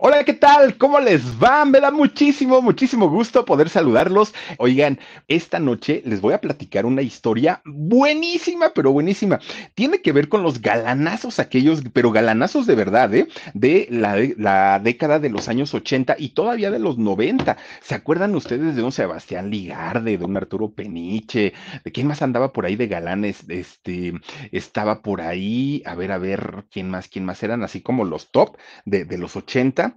Hola, ¿qué tal? ¿Cómo les va? Me da muchísimo, muchísimo gusto poder saludarlos. Oigan, esta noche les voy a platicar una historia buenísima, pero buenísima. Tiene que ver con los galanazos aquellos, pero galanazos de verdad, ¿eh? De la, década de los años 80 y todavía de los 90. ¿Se acuerdan ustedes de un Sebastián Ligarde, de un Arturo Peniche? ¿De quién más andaba por ahí de galanes? Este, estaba por ahí, a ver, a ver, ¿quién más? ¿Quién más? Eran así como los top de, de los 80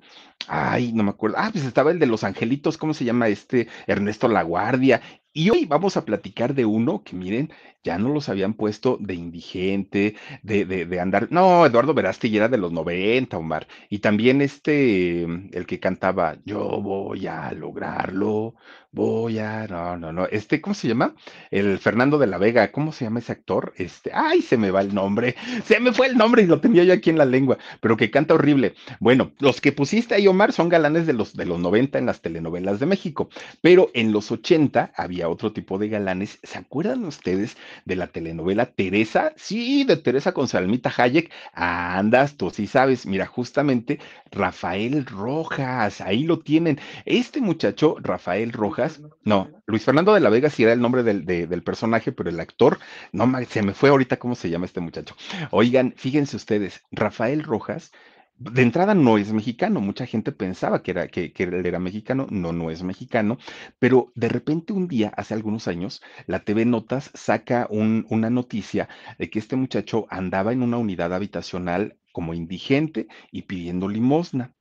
Ay, no me acuerdo. Ah, pues estaba el de los angelitos, ¿cómo se llama este? Ernesto Laguardia. Y hoy vamos a platicar de uno que miren, ya no los habían puesto de indigente, de, de, andar. No, Eduardo Verástegui era de los 90, Omar. Y también este, el que cantaba, yo voy a lograrlo, voy a. No, no, no. Este, ¿cómo se llama? El Fernando de la Vega, ¿cómo se llama ese actor? Este, ay, se me va el nombre. Se me fue el nombre y lo tenía yo aquí en la lengua, pero que canta horrible. Bueno, los que pusiste ahí, Omar, son galanes de los, de los 90 en las telenovelas de México, pero en los 80 había otro tipo de galanes. ¿Se acuerdan ustedes de la telenovela Teresa? Sí, de Teresa con Salmita Hayek. Andas, tú sí sabes. Mira, justamente Rafael Rojas, ahí lo tienen. Este muchacho, Rafael Rojas, no, Luis Fernando de la Vega sí era el nombre del, del personaje, pero el actor, no, se me fue ahorita cómo se llama este muchacho. Oigan, fíjense ustedes, Rafael Rojas de entrada no es mexicano, mucha gente pensaba que, era, que, que, él era mexicano, no, no es mexicano, pero de repente un día, hace algunos años, la TV Notas saca un, una noticia de que este muchacho andaba en una unidad habitacional como indigente y pidiendo limosna.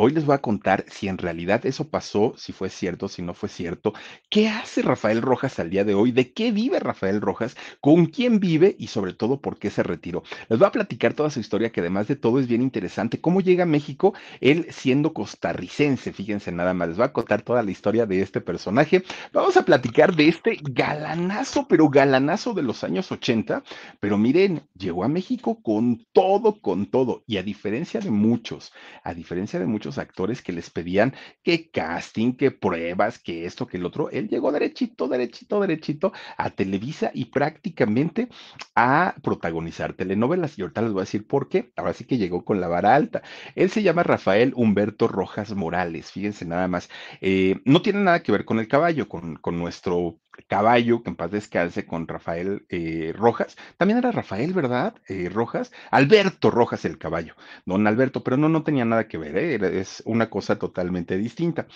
Hoy les voy a contar si en realidad eso pasó, si fue cierto, si no fue cierto. ¿Qué hace Rafael Rojas al día de hoy? ¿De qué vive Rafael Rojas? ¿Con quién vive? Y sobre todo, ¿por qué se retiró? Les voy a platicar toda su historia, que además de todo es bien interesante. ¿Cómo llega a México él siendo costarricense? Fíjense nada más. Les voy a contar toda la historia de este personaje. Vamos a platicar de este galanazo, pero galanazo de los años 80. Pero miren, llegó a México con todo, con todo. Y a diferencia de muchos, a diferencia de muchos actores que les pedían que casting, que pruebas, que esto, que el otro, él llegó derechito, derechito, derechito a Televisa y prácticamente a protagonizar telenovelas. Y ahorita les voy a decir por qué. Ahora sí que llegó con la vara alta. Él se llama Rafael Humberto Rojas Morales. Fíjense nada más. Eh, no tiene nada que ver con el caballo, con, con nuestro caballo, que en paz descanse, con Rafael eh, Rojas. También era Rafael, ¿verdad? Eh, Rojas. Alberto Rojas el caballo, don Alberto, pero no, no tenía nada que ver, ¿eh? es una cosa totalmente distinta.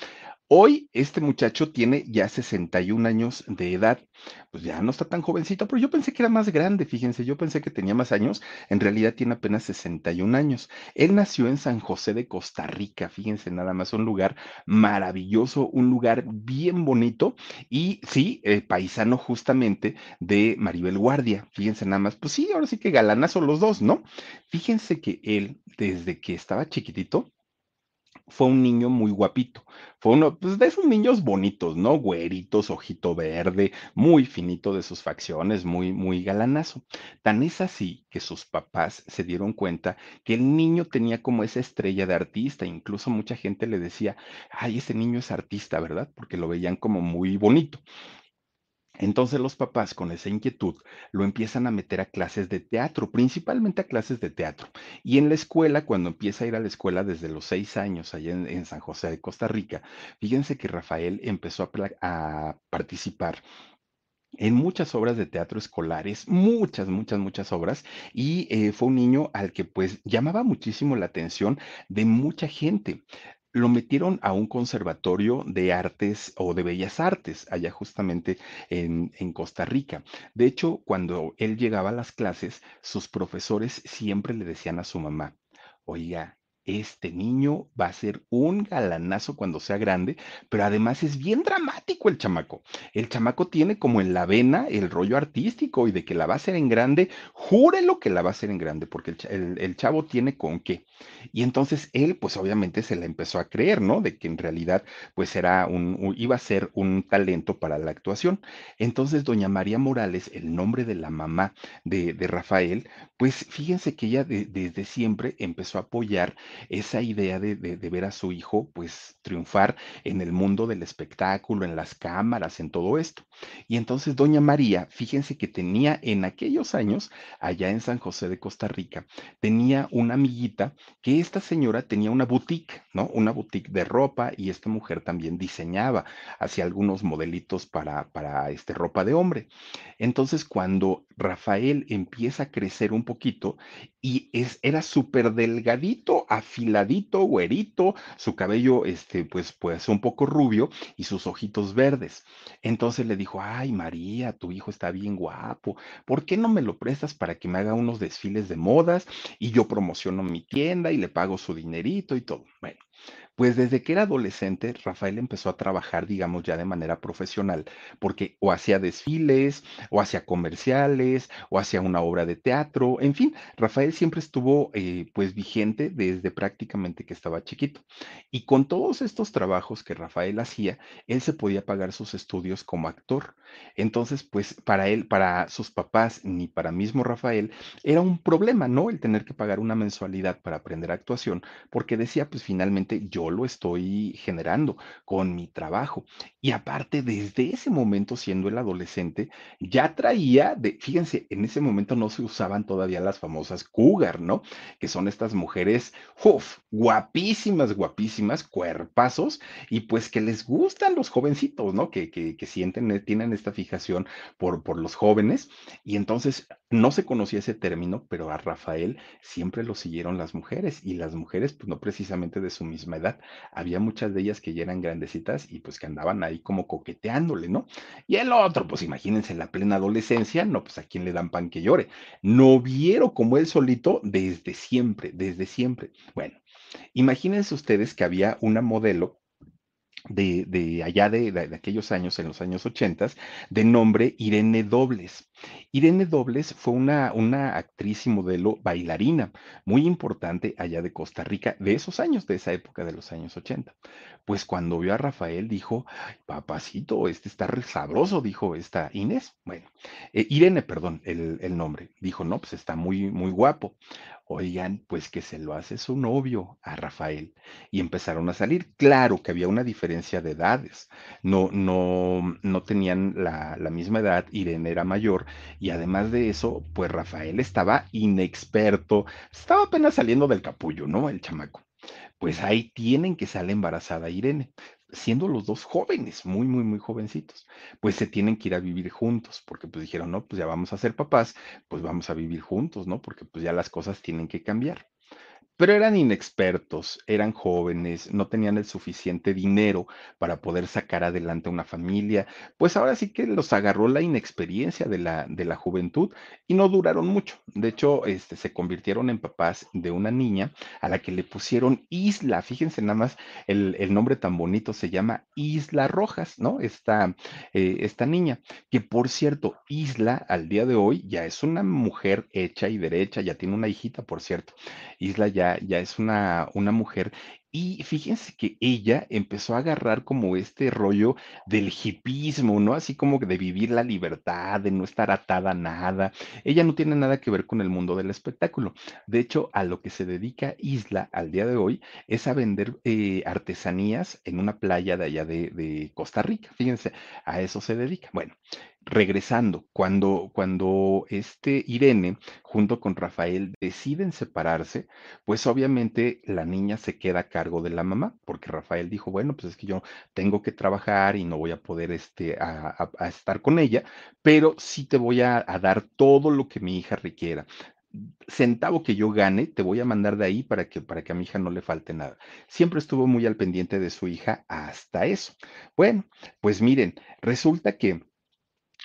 Hoy este muchacho tiene ya 61 años de edad, pues ya no está tan jovencito, pero yo pensé que era más grande, fíjense, yo pensé que tenía más años, en realidad tiene apenas 61 años. Él nació en San José de Costa Rica, fíjense nada más, un lugar maravilloso, un lugar bien bonito y sí, eh, paisano justamente de Maribel Guardia, fíjense nada más, pues sí, ahora sí que galanazo los dos, ¿no? Fíjense que él, desde que estaba chiquitito, fue un niño muy guapito. Fue uno pues, de esos niños bonitos, ¿no? Güeritos, ojito verde, muy finito de sus facciones, muy, muy galanazo. Tan es así que sus papás se dieron cuenta que el niño tenía como esa estrella de artista. Incluso mucha gente le decía, ay, ese niño es artista, ¿verdad? Porque lo veían como muy bonito. Entonces los papás con esa inquietud lo empiezan a meter a clases de teatro, principalmente a clases de teatro. Y en la escuela, cuando empieza a ir a la escuela desde los seis años allá en, San José de Costa Rica, fíjense que Rafael empezó a, a participar en muchas obras de teatro escolares, muchas, muchas, muchas obras, y eh, fue un niño al que pues llamaba muchísimo la atención de mucha gente. Lo metieron a un conservatorio de artes o de bellas artes, allá justamente en, en Costa Rica. De hecho, cuando él llegaba a las clases, sus profesores siempre le decían a su mamá, oiga, este niño va a ser un galanazo cuando sea grande, pero además es bien dramático el chamaco. El chamaco tiene como en la vena el rollo artístico y de que la va a hacer en grande, júrelo que la va a hacer en grande, porque el, ch- el- el chavo tiene con qué. Y entonces él, pues obviamente se la empezó a creer, ¿no? De que en realidad, pues era un, un- iba a ser un talento para la actuación. Entonces, doña María Morales, el nombre de la mamá de, de Rafael, pues fíjense que ella de- desde siempre empezó a apoyar esa idea de, de- ver a su hijo pues triunfar en el mundo del espectáculo, en las cámaras, en todo esto. Y entonces doña María, fíjense que tenía en aquellos años, allá en San José de Costa Rica, tenía una amiguita que esta señora tenía una boutique, ¿no? Una boutique de ropa y esta mujer también diseñaba, hacía algunos modelitos para, para este, ropa de hombre. Entonces, cuando Rafael empieza a crecer un poquito y es, era súper delgadito, afiladito, güerito, su cabello, este, pues, pues un poco rubio y sus ojitos verdes. Entonces le dijo, ay, María, tu hijo está bien guapo, ¿por qué no me lo prestas para que me haga unos desfiles de modas y yo promociono mi tienda y le pago su dinerito y todo? Bueno. Pues desde que era adolescente, Rafael empezó a trabajar, digamos, ya de manera profesional, porque o hacía desfiles, o hacía comerciales, o hacía una obra de teatro, en fin, Rafael siempre estuvo eh, pues vigente desde prácticamente que estaba chiquito. Y con todos estos trabajos que Rafael hacía, él se podía pagar sus estudios como actor. Entonces, pues para él, para sus papás, ni para mismo Rafael, era un problema, ¿no? El tener que pagar una mensualidad para aprender actuación, porque decía, pues finalmente yo lo estoy generando con mi trabajo. Y aparte, desde ese momento, siendo el adolescente, ya traía, de, fíjense, en ese momento no se usaban todavía las famosas cougar, ¿no? Que son estas mujeres, uf, guapísimas, guapísimas, cuerpazos, y pues que les gustan los jovencitos, ¿no? Que, que, que sienten, eh, tienen esta fijación por, por los jóvenes. Y entonces no se conocía ese término, pero a Rafael siempre lo siguieron las mujeres, y las mujeres, pues no precisamente de su misma edad. Había muchas de ellas que ya eran grandecitas y pues que andaban ahí como coqueteándole, ¿no? Y el otro, pues imagínense, en la plena adolescencia, no, pues a quién le dan pan que llore. Noviero como él solito desde siempre, desde siempre. Bueno, imagínense ustedes que había una modelo de, de allá de, de- aquellos años, en los años 80, de nombre Irene Dobles. Irene Dobles fue una, una actriz y modelo bailarina muy importante allá de Costa Rica, de esos años, de esa época de los años 80. Pues cuando vio a Rafael dijo, "Ay, papacito, este está re sabroso, dijo esta Inés. Bueno, eh, Irene, perdón, el, el nombre. Dijo, no, pues está muy, muy guapo. Oigan, pues que se lo hace su novio a Rafael y empezaron a salir. Claro que había una diferencia de edades. No, no, no tenían la, la misma edad. Irene era mayor y además de eso, pues Rafael estaba inexperto. Estaba apenas saliendo del capullo, ¿no? El chamaco. Pues ahí tienen que sale embarazada Irene, siendo los dos jóvenes, muy, muy, muy jovencitos. Pues se tienen que ir a vivir juntos, porque pues dijeron, no, pues ya vamos a ser papás, pues vamos a vivir juntos, ¿no? Porque pues ya las cosas tienen que cambiar. Pero eran inexpertos, eran jóvenes, no tenían el suficiente dinero para poder sacar adelante una familia. Pues ahora sí que los agarró la inexperiencia de la, de la juventud y no duraron mucho. De hecho, este, se convirtieron en papás de una niña a la que le pusieron Isla. Fíjense nada más, el, el nombre tan bonito se llama Isla Rojas, ¿no? Esta, eh, esta niña, que por cierto, Isla al día de hoy ya es una mujer hecha y derecha, ya tiene una hijita, por cierto. Isla ya, ya es una, una mujer. Y fíjense que ella empezó a agarrar como este rollo del hipismo, ¿no? Así como de vivir la libertad, de no estar atada a nada. Ella no tiene nada que ver con el mundo del espectáculo. De hecho, a lo que se dedica Isla al día de hoy es a vender eh, artesanías en una playa de allá de, de Costa Rica. Fíjense, a eso se dedica. Bueno, regresando, cuando, cuando este Irene junto con Rafael deciden separarse, pues obviamente la niña se queda a cargo de la mamá, porque Rafael dijo, bueno, pues es que yo tengo que trabajar y no voy a poder este, a, estar con ella, pero sí te voy a, a dar todo lo que mi hija requiera. Centavo que yo gane, te voy a mandar de ahí para que, para que a mi hija no le falte nada. Siempre estuvo muy al pendiente de su hija hasta eso. Bueno, pues miren, resulta que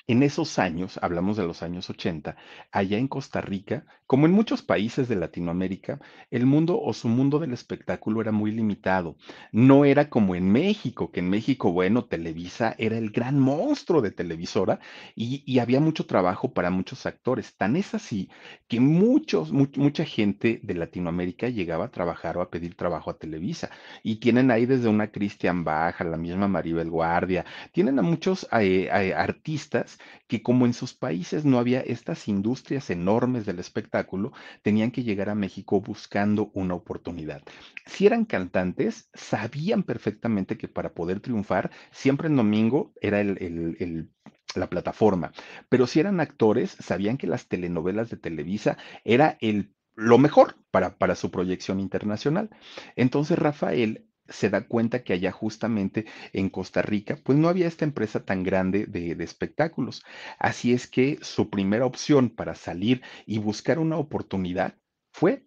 en esos años, hablamos de los años 80, allá en Costa Rica, como en muchos países de Latinoamérica, el mundo o su mundo del espectáculo era muy limitado. No era como en México, que en México, bueno, Televisa era el gran monstruo de televisora y, había mucho trabajo para muchos actores. Tan es así que muchos, mu- mucha gente de Latinoamérica llegaba a trabajar o a pedir trabajo a Televisa. Y tienen ahí desde una Cristian Baja, la misma Maribel Guardia, tienen a muchos eh, eh, artistas que como en sus países no había estas industrias enormes del espectáculo, tenían que llegar a México buscando una oportunidad. Si eran cantantes, sabían perfectamente que para poder triunfar, siempre en domingo era la plataforma, pero si eran actores, sabían que las telenovelas de Televisa era lo mejor para, para su proyección internacional. Entonces Rafael se da cuenta que allá justamente en Costa Rica, pues no había esta empresa tan grande de, de espectáculos. Así es que su primera opción para salir y buscar una oportunidad fue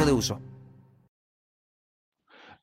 de uso.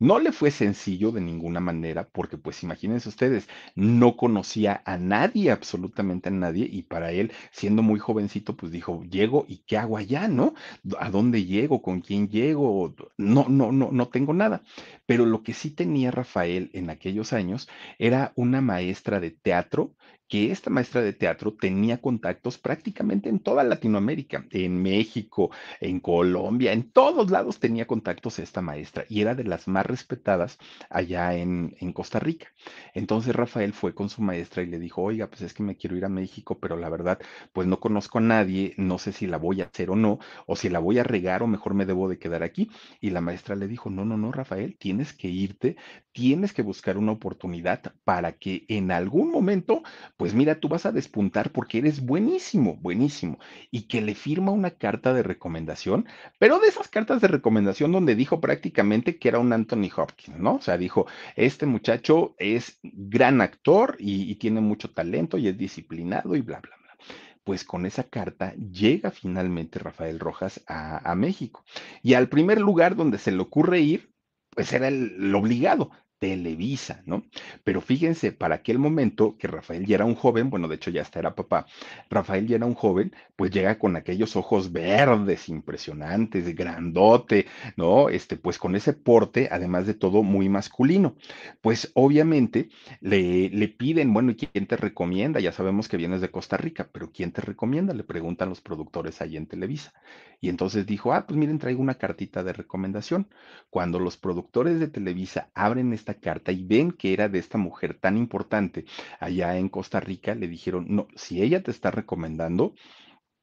No le fue sencillo de ninguna manera porque, pues imagínense ustedes, no conocía a nadie, absolutamente a nadie, y para él, siendo muy jovencito, pues dijo, llego y ¿qué hago allá, no? ¿A dónde llego? ¿Con quién llego? No, no, no, no tengo nada. Pero lo que sí tenía Rafael en aquellos años era una maestra de teatro, que esta maestra de teatro tenía contactos prácticamente en toda Latinoamérica, en México, en Colombia, en todos lados tenía contactos esta maestra y era de las más respetadas allá en, en Costa Rica. Entonces Rafael fue con su maestra y le dijo, oiga, pues es que me quiero ir a México, pero la verdad, pues no conozco a nadie, no sé si la voy a hacer o no, o si la voy a regar o mejor me debo de quedar aquí. Y la maestra le dijo, no, no, no, Rafael, tienes que irte, tienes que buscar una oportunidad para que en algún momento, pues mira, tú vas a despuntar porque eres buenísimo, buenísimo. Y que le firma una carta de recomendación pero de esas cartas de recomendación donde dijo prácticamente que era un Anthony Hopkins, ¿no? O sea, dijo, este muchacho es gran actor y, tiene mucho talento y es disciplinado y bla, bla, bla. Pues con esa carta llega finalmente Rafael Rojas a, México. Y al primer lugar donde se le ocurre ir, pues era el obligado, Televisa, ¿no? Pero fíjense, para aquel momento que Rafael ya era un joven, bueno, de hecho ya hasta era papá, Rafael ya era un joven, pues llega con aquellos ojos verdes, impresionantes, grandote, ¿no? Este, pues con ese porte, además de todo, muy masculino. Pues obviamente le, le piden, bueno, ¿y quién te recomienda? Ya sabemos que vienes de Costa Rica, pero ¿quién te recomienda? Le preguntan los productores ahí en Televisa. Y entonces dijo, ah, pues miren, traigo una cartita de recomendación. Cuando los productores de Televisa abren esta carta y ven que era de esta mujer tan importante allá en Costa Rica, le dijeron, no, si ella te está recomendando,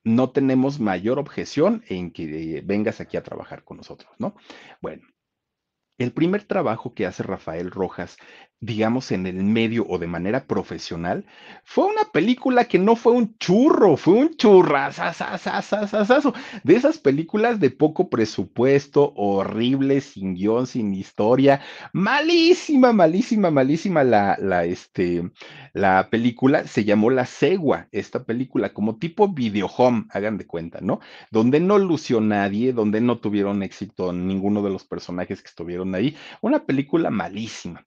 no tenemos mayor objeción en que vengas aquí a trabajar con nosotros, ¿no? Bueno, el primer trabajo que hace Rafael Rojas, digamos en el medio o de manera profesional, fue una película que no fue un churro, fue un churrasasasasasasazo. De esas películas de poco presupuesto, horribles, sin guion, sin historia, malísima, malísima, malísima la, la, este, la película. Se llamó La Cegua, esta película, como tipo video home, hagan de cuenta, ¿no? Donde no lució nadie, donde no tuvieron éxito ninguno de los personajes que estuvieron ahí. Una película malísima.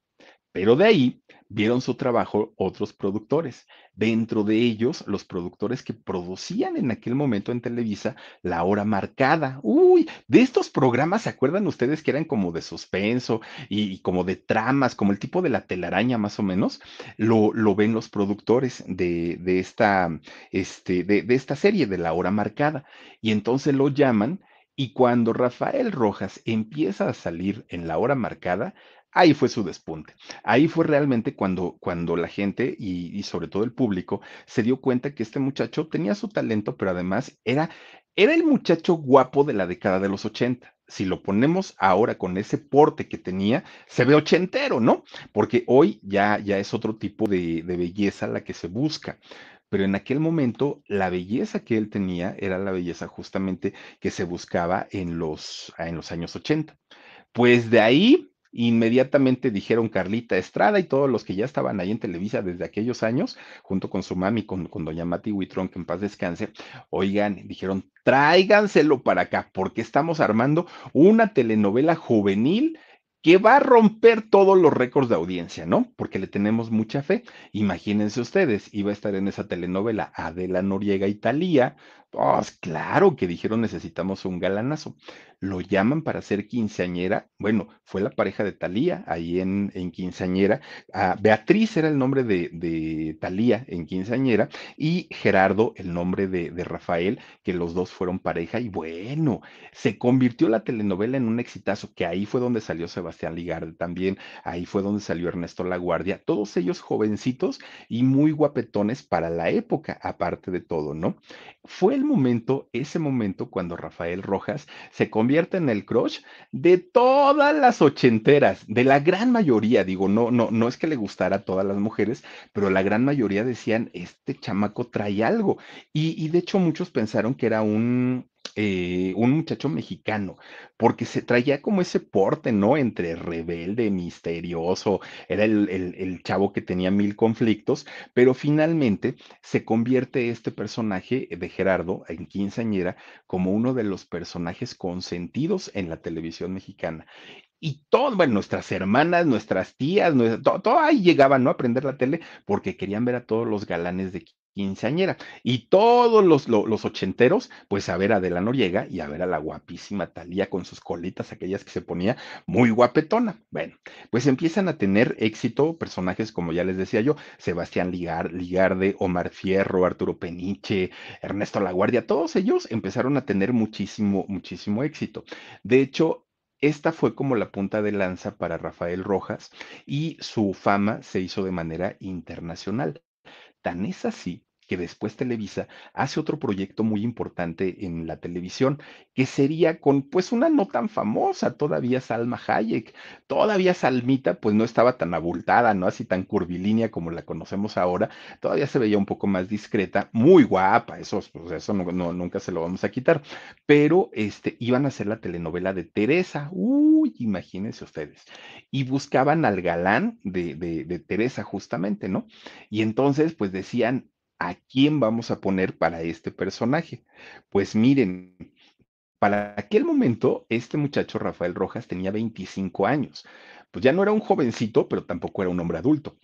Pero de ahí vieron su trabajo otros productores, dentro de ellos los productores que producían en aquel momento en Televisa La Hora Marcada. Uy, de estos programas, ¿se acuerdan ustedes que eran como de suspenso y, como de tramas, como el tipo de la telaraña más o menos? Lo, lo ven los productores de, de esta, este, de, de esta serie de La Hora Marcada y entonces lo llaman. Y cuando Rafael Rojas empieza a salir en la hora marcada, Ahí fue su despunte. Ahí fue realmente cuando, cuando la gente y, sobre todo el público se dio cuenta que este muchacho tenía su talento, pero además era, era el muchacho guapo de la década de los 80. Si lo ponemos ahora con ese porte que tenía, se ve ochentero, ¿no? Porque hoy ya, ya es otro tipo de, de belleza la que se busca pero en aquel momento la belleza que él tenía era la belleza justamente que se buscaba en los, en los años 80. Pues de ahí Inmediatamente dijeron Carlita Estrada y todos los que ya estaban ahí en Televisa desde aquellos años, junto con su mami, con, con doña Mati Huitrón, que en paz descanse, oigan, dijeron, tráiganselo para acá, porque estamos armando una telenovela juvenil que va a romper todos los récords de audiencia, ¿no? Porque le tenemos mucha fe. Imagínense ustedes, iba a estar en esa telenovela Adela Noriega y Pues claro que dijeron necesitamos un galanazo lo llaman para ser quinceañera. Bueno, fue la pareja de Talía ahí en, en quinceañera. Ah, Beatriz era el nombre de, de Talía en quinceañera y Gerardo el nombre de, de, Rafael, que los dos fueron pareja. Y bueno, se convirtió la telenovela en un exitazo, que ahí fue donde salió Sebastián Ligarde también, ahí fue donde salió Ernesto Laguardia, todos ellos jovencitos y muy guapetones para la época, aparte de todo, ¿no? Fue momento, ese momento, cuando Rafael Rojas se convierte en el crush de todas las ochenteras, de la gran mayoría, digo, no, no, no es que le gustara a todas las mujeres, pero la gran mayoría decían, este chamaco trae algo. Y de hecho muchos pensaron que era un, eh, un muchacho mexicano, porque se traía como ese porte, ¿no? Entre rebelde, misterioso, era el, el, chavo que tenía mil conflictos, pero finalmente se convierte este personaje de Gerardo en quinceañera como uno de los personajes consentidos en la televisión mexicana. Y todo, bueno, nuestras hermanas, nuestras tías, todo, todo, ahí llegaban, ¿no? A aprender la tele porque querían ver a todos los galanes de quinceañera. Y todos los, los, ochenteros, pues a ver a Adela Noriega y a ver a la guapísima Talía con sus colitas, aquellas que se ponía muy guapetona. Bueno, pues empiezan a tener éxito personajes como ya les decía yo, Sebastián Ligar, Ligarde, Omar Fierro, Arturo Peniche, Ernesto Laguardia, todos ellos empezaron a tener muchísimo, muchísimo éxito. De hecho, esta fue como la punta de lanza para Rafael Rojas y su fama se hizo de manera internacional. Tan es así que después Televisa hace otro proyecto muy importante en la televisión, que sería con pues una no tan famosa, todavía Salma Hayek, todavía Salmita pues no estaba tan abultada, no así tan curvilínea como la conocemos ahora, todavía se veía un poco más discreta, muy guapa, eso, pues, eso no, nunca se lo vamos a quitar, pero este, iban a hacer la telenovela de Teresa, uy, imagínense ustedes, y buscaban al galán de, de Teresa justamente, ¿no? Y entonces pues decían, ¿a quién vamos a poner para este personaje? Pues miren, para aquel momento, este muchacho Rafael Rojas tenía 25 años. Pues ya no era un jovencito, pero tampoco era un hombre adulto.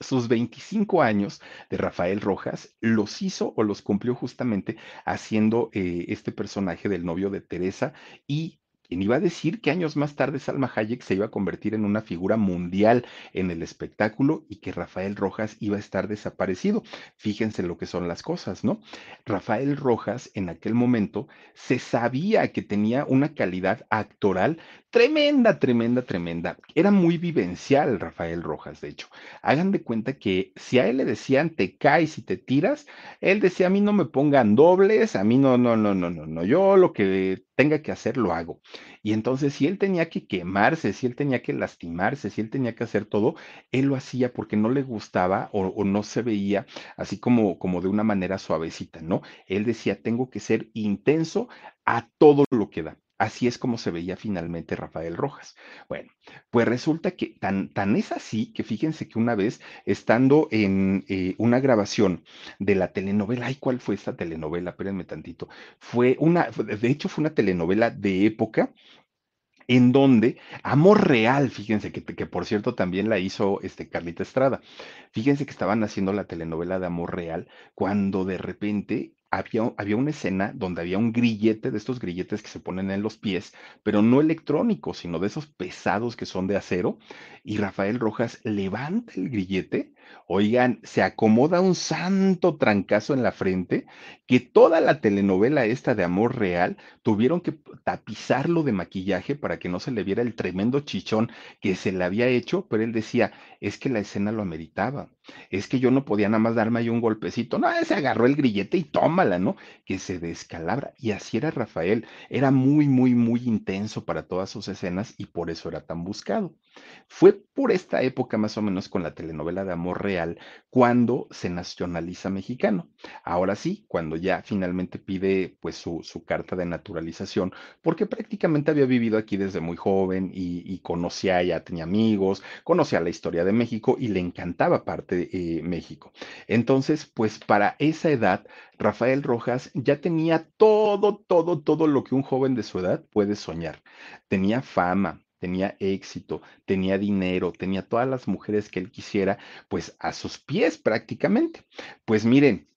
Sus 25 años de Rafael Rojas los hizo o los cumplió justamente haciendo eh, este personaje del novio de Teresa y ¿Quién iba a decir que años más tarde Salma Hayek se iba a convertir en una figura mundial en el espectáculo y que Rafael Rojas iba a estar desaparecido? Fíjense lo que son las cosas, ¿no? Rafael Rojas en aquel momento se sabía que tenía una calidad actoral tremenda, tremenda, tremenda. Era muy vivencial Rafael Rojas, de hecho. Hagan de cuenta que si a él le decían te caes y te tiras, él decía a mí no me pongan dobles, a mí no, no, no, no, no, no, yo lo que tenga que hacer, lo hago. Y entonces, si él tenía que quemarse, si él tenía que lastimarse, si él tenía que hacer todo, él lo hacía porque no le gustaba o, o no se veía así como, como de una manera suavecita, ¿no? Él decía, tengo que ser intenso a todo lo que da. Así es como se veía finalmente Rafael Rojas. Bueno, pues resulta que tan, tan es así que fíjense que una vez, estando en eh, una grabación de la telenovela, ay, ¿cuál fue esta telenovela? Espérenme tantito. Fue una, de hecho fue una telenovela de época en donde Amor Real, fíjense que, que por cierto también la hizo este Carlita Estrada. Fíjense que estaban haciendo la telenovela de Amor Real cuando de repente había, había, una escena donde había un grillete, de estos grilletes que se ponen en los pies, pero no electrónicos, sino de esos pesados que son de acero, y Rafael Rojas levanta el grillete, oigan, se acomoda un santo trancazo en la frente, que toda la telenovela esta de Amor Real tuvieron que tapizarlo de maquillaje para que no se le viera el tremendo chichón que se le había hecho, pero él decía, es que la escena lo ameritaba, es que yo no podía nada más darme ahí un golpecito, no, se agarró el grillete y tómala, ¿no? Que se descalabra, y así era Rafael, era muy, muy, muy intenso para todas sus escenas y por eso era tan buscado. Fue por esta época más o menos con la telenovela de Amor Real cuando se nacionaliza mexicano. Ahora sí, cuando ya finalmente pide pues su, su carta de naturalización, porque prácticamente había vivido aquí desde muy joven y, conocía, ya tenía amigos, conocía la historia de México y le encantaba parte de eh, México. Entonces, pues para esa edad, Rafael Rojas ya tenía todo, todo, todo lo que un joven de su edad puede soñar. Tenía fama, tenía éxito, tenía dinero, tenía todas las mujeres que él quisiera, pues a sus pies prácticamente. Pues miren,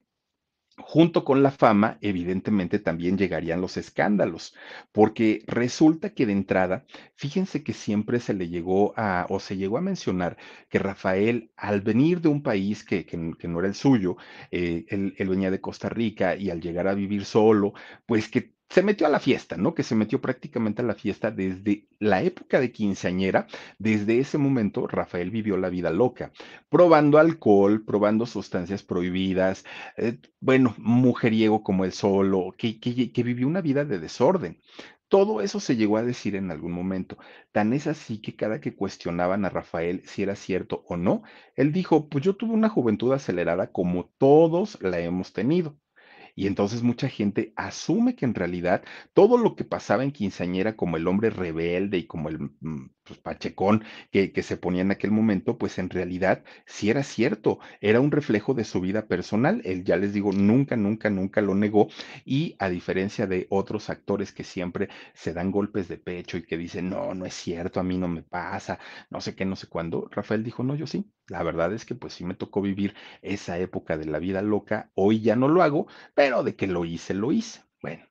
Junto con la fama, evidentemente también llegarían los escándalos, porque resulta que de entrada, fíjense que siempre se le llegó a, o se llegó a mencionar que Rafael, al venir de un país que, que, no era el suyo, eh, él, él venía de Costa Rica y al llegar a vivir solo, pues que se metió a la fiesta, ¿no? Que se metió prácticamente a la fiesta desde la época de quinceañera. Desde ese momento, Rafael vivió la vida loca, probando alcohol, probando sustancias prohibidas, eh, bueno, mujeriego como el solo, que, que, que vivió una vida de desorden. Todo eso se llegó a decir en algún momento. Tan es así que cada que cuestionaban a Rafael si era cierto o no, él dijo, pues yo tuve una juventud acelerada como todos la hemos tenido. Y entonces mucha gente asume que en realidad todo lo que pasaba en quinceañera como el hombre rebelde y como el mm, pues, pachecón que, se ponía en aquel momento, pues en realidad sí era cierto, era un reflejo de su vida personal. Él ya les digo, nunca, nunca, nunca lo negó. Y a diferencia de otros actores que siempre se dan golpes de pecho y que dicen, no, no es cierto, a mí no me pasa, no sé qué, no sé cuándo, Rafael dijo, no, yo sí. La verdad es que pues sí me tocó vivir esa época de la vida loca. Hoy ya no lo hago, pero de que lo hice, lo hice. Bueno.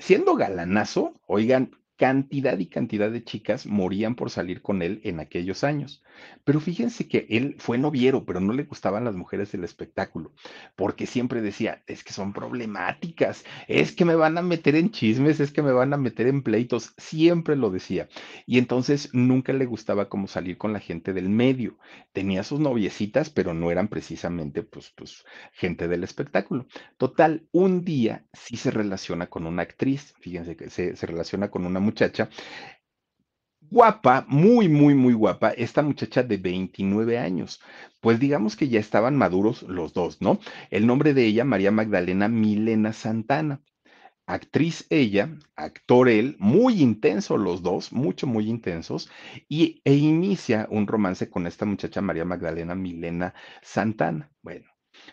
siendo galanazo, oigan, cantidad y cantidad de chicas morían por salir con él en aquellos años. Pero fíjense que él fue noviero, pero no le gustaban las mujeres del espectáculo, porque siempre decía, es que son problemáticas, es que me van a meter en chismes, es que me van a meter en pleitos, siempre lo decía. Y entonces nunca le gustaba como salir con la gente del medio. Tenía sus noviecitas, pero no eran precisamente pues, pues gente del espectáculo. Total, un día sí se relaciona con una actriz, fíjense que se, se relaciona con una muchacha guapa, muy, muy, muy guapa, esta muchacha de 29 años. Pues digamos que ya estaban maduros los dos, ¿no? El nombre de ella, María Magdalena Milena Santana. Actriz ella, actor él, muy intenso los dos, mucho, muy intensos, y, e inicia un romance con esta muchacha María Magdalena Milena Santana. Bueno,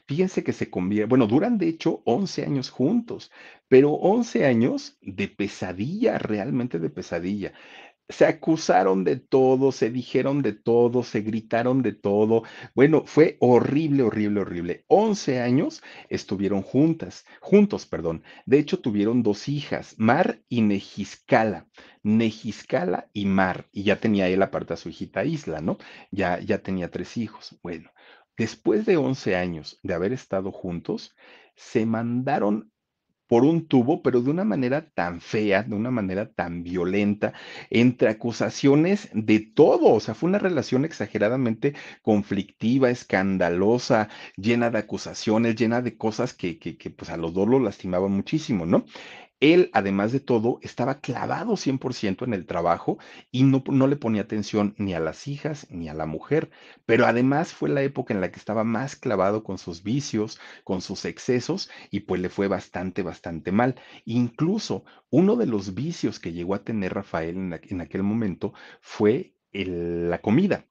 Fíjense que se convierte, bueno, duran de hecho 11 años juntos, pero 11 años de pesadilla, realmente de pesadilla. Se acusaron de todo, se dijeron de todo, se gritaron de todo. Bueno, fue horrible, horrible, horrible. 11 años estuvieron juntas, juntos, perdón. De hecho, tuvieron dos hijas, Mar y Nejiscala. Nejiscala y Mar. Y ya tenía él aparte a su hijita Isla, ¿no? Ya, ya tenía tres hijos. Bueno, Después de 11 años de haber estado juntos, se mandaron por un tubo, pero de una manera tan fea, de una manera tan violenta, entre acusaciones de todo. O sea, fue una relación exageradamente conflictiva, escandalosa, llena de acusaciones, llena de cosas que, que, pues a los dos los lastimaban muchísimo, ¿no? Él, además de todo, estaba clavado 100% en el trabajo y no, no le ponía atención ni a las hijas ni a la mujer, pero además fue la época en la que estaba más clavado con sus vicios, con sus excesos y pues le fue bastante, bastante mal. Incluso uno de los vicios que llegó a tener Rafael en, en aquel momento fue el- la comida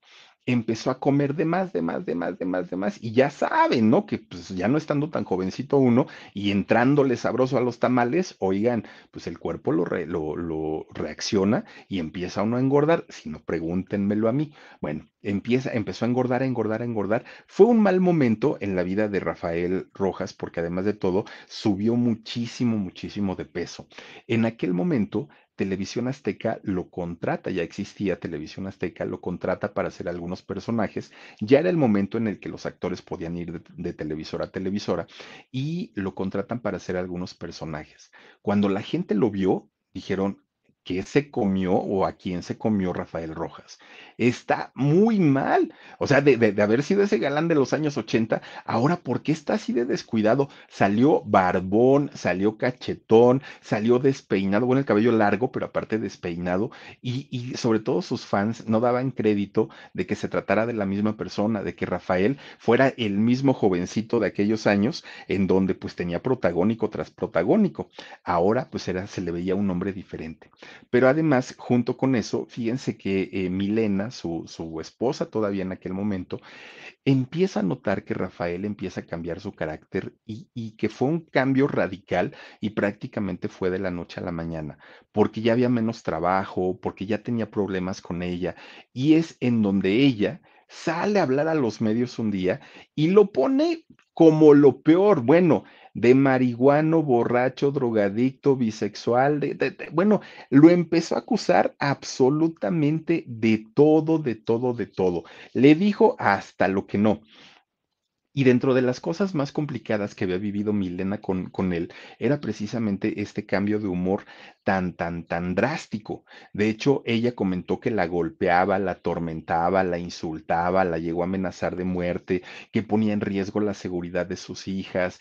empezó a comer de más, de más, de más, de más, de más, y ya saben, ¿no? Que pues ya no estando tan jovencito uno y entrándole sabroso a los tamales, oigan, pues el cuerpo lo, re- lo, reacciona y empieza uno a engordar, si no, pregúntenmelo a mí. Bueno, empieza, empezó a engordar, a engordar, a engordar. Fue un mal momento en la vida de Rafael Rojas, porque además de todo, subió muchísimo, muchísimo de peso. En aquel momento, Televisión Azteca lo contrata, ya existía Televisión Azteca, lo contrata para hacer algunos personajes. Ya era el momento en el que los actores podían ir de, televisora a televisora y lo contratan para hacer algunos personajes. Cuando la gente lo vio, dijeron, ¿qué se comió o a quién se comió Rafael Rojas? Está muy mal. O sea, de, de- haber sido ese galán de los años 80, ahora, ¿por qué está así de descuidado? Salió barbón, salió cachetón, salió despeinado, bueno, el cabello largo, pero aparte despeinado, y, y sobre todo sus fans no daban crédito de que se tratara de la misma persona, de que Rafael fuera el mismo jovencito de aquellos años en donde pues tenía protagónico tras protagónico. Ahora pues era, se le veía un hombre diferente. Pero además, junto con eso, fíjense que eh, Milena, su, su esposa todavía en aquel momento, empieza a notar que Rafael empieza a cambiar su carácter y, y que fue un cambio radical y prácticamente fue de la noche a la mañana, porque ya había menos trabajo, porque ya tenía problemas con ella y es en donde ella sale a hablar a los medios un día y lo pone como lo peor, bueno, de marihuano, borracho, drogadicto, bisexual, de, bueno, lo empezó a acusar absolutamente de todo, de todo, de todo. Le dijo hasta lo que no. Y dentro de las cosas más complicadas que había vivido Milena con, con él, era precisamente este cambio de humor tan, tan, tan drástico. De hecho, ella comentó que la golpeaba, la atormentaba, la insultaba, la llegó a amenazar de muerte, que ponía en riesgo la seguridad de sus hijas.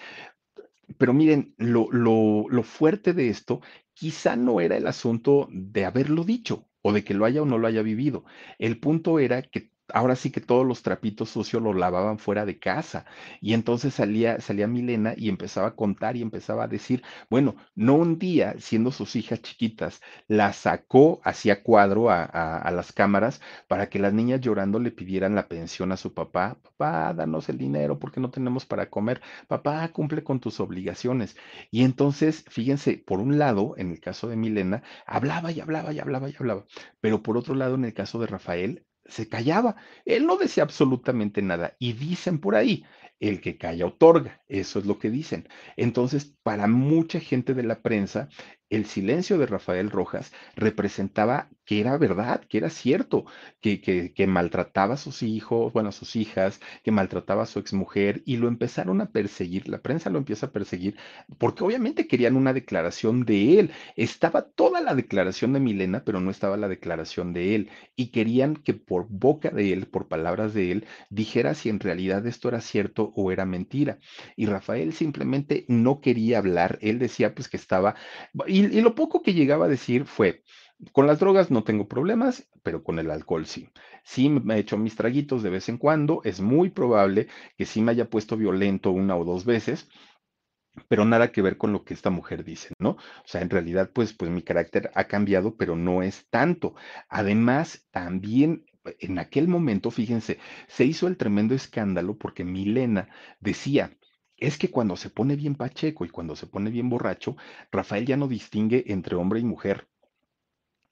Pero miren, lo, lo, lo fuerte de esto quizá no era el asunto de haberlo dicho o de que lo haya o no lo haya vivido. El punto era que ahora sí que todos los trapitos sucios los lavaban fuera de casa. Y entonces salía, salía Milena y empezaba a contar y empezaba a decir, bueno, no un día, siendo sus hijas chiquitas, la sacó hacia cuadro a, a, a las cámaras para que las niñas llorando le pidieran la pensión a su papá. Papá, danos el dinero porque no tenemos para comer papá, cumple con tus obligaciones. Y entonces, fíjense, por un lado, en el caso de Milena, hablaba y hablaba y hablaba y hablaba, pero por otro lado, en el caso de Rafael, se callaba. Él no decía absolutamente nada. Y dicen por ahí, el que calla otorga. Eso es lo que dicen. Entonces, para mucha gente de la prensa, el silencio de Rafael Rojas representaba que era verdad, que era cierto, que, que, maltrataba a sus hijos, bueno, a sus hijas, que maltrataba a su exmujer y lo empezaron a perseguir, la prensa lo empieza a perseguir porque obviamente querían una declaración de él. Estaba toda la declaración de Milena, pero no estaba la declaración de él y querían que por boca de él, por palabras de él, dijera si en realidad esto era cierto o era mentira. Y Rafael simplemente no quería hablar, él decía pues que estaba, y lo poco que llegaba a decir fue, con las drogas no tengo problemas, pero con el alcohol sí. Sí me he hecho mis traguitos de vez en cuando, es muy probable que sí me haya puesto violento una o dos veces, pero nada que ver con lo que esta mujer dice, ¿no? O sea, en realidad, pues, pues mi carácter ha cambiado, pero no es tanto. Además, también en aquel momento, fíjense, se hizo el tremendo escándalo porque Milena decía, es que cuando se pone bien pacheco y cuando se pone bien borracho, Rafael ya no distingue entre hombre y mujer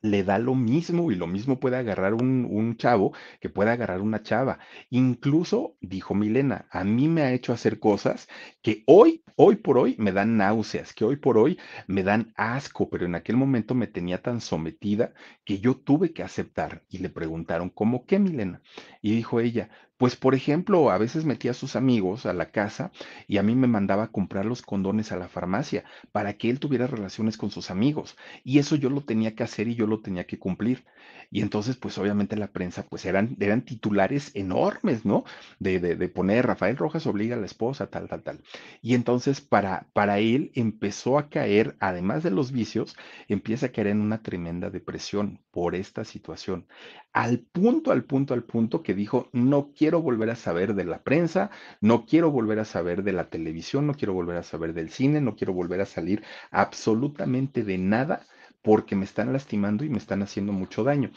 le da lo mismo y lo mismo puede agarrar un, un chavo que puede agarrar una chava. Incluso, dijo Milena, a mí me ha hecho hacer cosas que hoy, hoy por hoy me dan náuseas, que hoy por hoy me dan asco, pero en aquel momento me tenía tan sometida que yo tuve que aceptar. Y le preguntaron, ¿cómo qué, Milena? Y dijo ella, Pues, por ejemplo, a veces metía a sus amigos a la casa y a mí me mandaba a comprar los condones a la farmacia para que él tuviera relaciones con sus amigos. Y eso yo lo tenía que hacer y yo lo tenía que cumplir. Y entonces, pues obviamente la prensa, pues eran, eran titulares enormes, ¿no? De, de, poner Rafael Rojas obliga a la esposa, tal, tal, tal. Y entonces para, para él empezó a caer, además de los vicios, empieza a caer en una tremenda depresión por esta situación. Al punto, al punto, al punto que dijo, no quiero volver a saber de la prensa, no quiero volver a saber de la televisión, no quiero volver a saber del cine, no quiero volver a salir absolutamente de nada porque me están lastimando y me están haciendo mucho daño.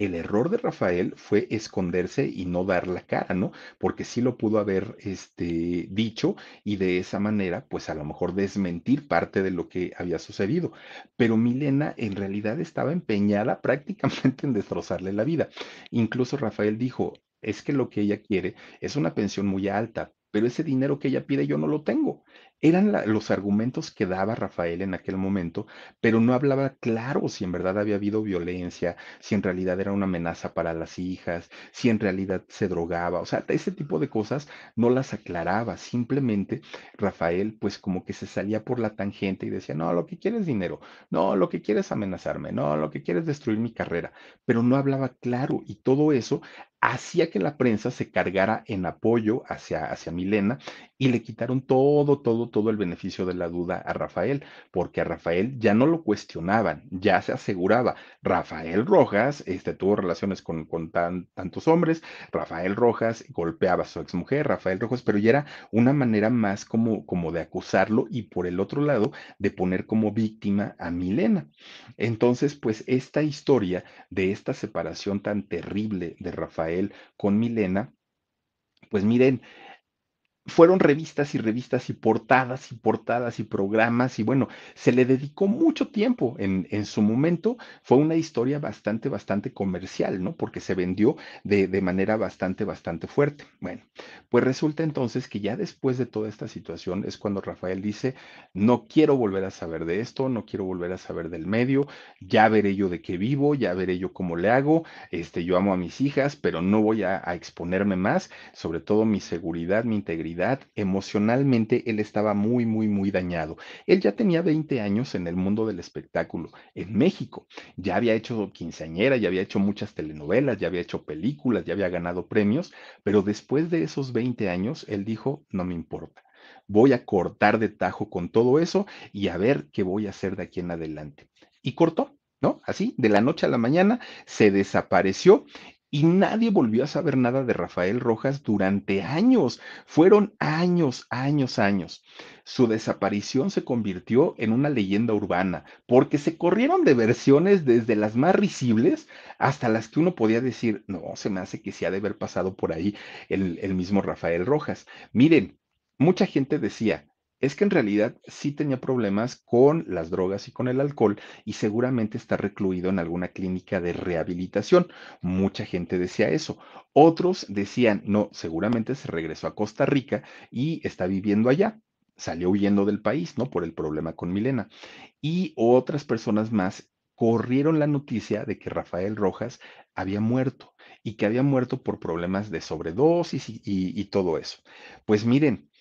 El error de Rafael fue esconderse y no dar la cara, ¿no? Porque sí lo pudo haber este, dicho y de esa manera, pues a lo mejor desmentir parte de lo que había sucedido. Pero Milena en realidad estaba empeñada prácticamente en destrozarle la vida. Incluso Rafael dijo, es que lo que ella quiere es una pensión muy alta, pero ese dinero que ella pide yo no lo tengo. Eran los argumentos que daba Rafael en aquel momento, pero no hablaba claro si en verdad había habido violencia, si en realidad era una amenaza para las hijas, si en realidad se drogaba, o sea, ese tipo de cosas no las aclaraba. Simplemente Rafael, pues como que se salía por la tangente y decía, no, lo que quiere es dinero, no, lo que quiere es amenazarme, no, lo que quiere es destruir mi carrera, pero no hablaba claro y todo eso hacía que la prensa se cargara en apoyo hacia, hacia Milena y le quitaron todo, todo, todo el beneficio de la duda a Rafael, porque a Rafael ya no lo cuestionaban, ya se aseguraba. Rafael Rojas este, tuvo relaciones con, con tan- tantos hombres, Rafael Rojas golpeaba a su exmujer, Rafael Rojas, pero ya era una manera más como, como de acusarlo y por el otro lado de poner como víctima a Milena. Entonces, pues esta historia de esta separación tan terrible de Rafael con Milena, pues miren, fueron revistas y revistas y portadas y portadas y programas y bueno, se le dedicó mucho tiempo en, en su momento. Fue una historia bastante, bastante comercial, ¿no? Porque se vendió de, de manera bastante, bastante fuerte. Bueno, pues resulta entonces que ya después de toda esta situación es cuando Rafael dice, no quiero volver a saber de esto, no quiero volver a saber del medio, ya veré yo de qué vivo, ya veré yo cómo le hago, este, yo amo a mis hijas, pero no voy a, a exponerme más, sobre todo mi seguridad, mi integridad emocionalmente él estaba muy, muy, muy dañado. Él ya tenía 20 años en el mundo del espectáculo en México. Ya había hecho quinceañera, ya había hecho muchas telenovelas, ya había hecho películas, ya había ganado premios, pero después de esos 20 años, él dijo, no me importa. Voy a cortar de tajo con todo eso y a ver qué voy a hacer de aquí en adelante. Y cortó, ¿no? Así, de la noche a la mañana, se desapareció y nadie volvió a saber nada de Rafael Rojas durante años. Fueron años, años, años. Su desaparición se convirtió en una leyenda urbana, porque se corrieron de versiones desde las más risibles hasta las que uno podía decir, no, se me hace que sí ha de haber pasado por ahí el, el mismo Rafael Rojas. Miren, mucha gente decía, es que en realidad sí tenía problemas con las drogas y con el alcohol y seguramente está recluido en alguna clínica de rehabilitación. Mucha gente decía eso. Otros decían, no, seguramente se regresó a Costa Rica y está viviendo allá. Salió huyendo del país, ¿no? Por el problema con Milena. Y otras personas más corrieron la noticia de que Rafael Rojas había muerto y que había muerto por problemas de sobredosis y, y, todo eso. Pues miren,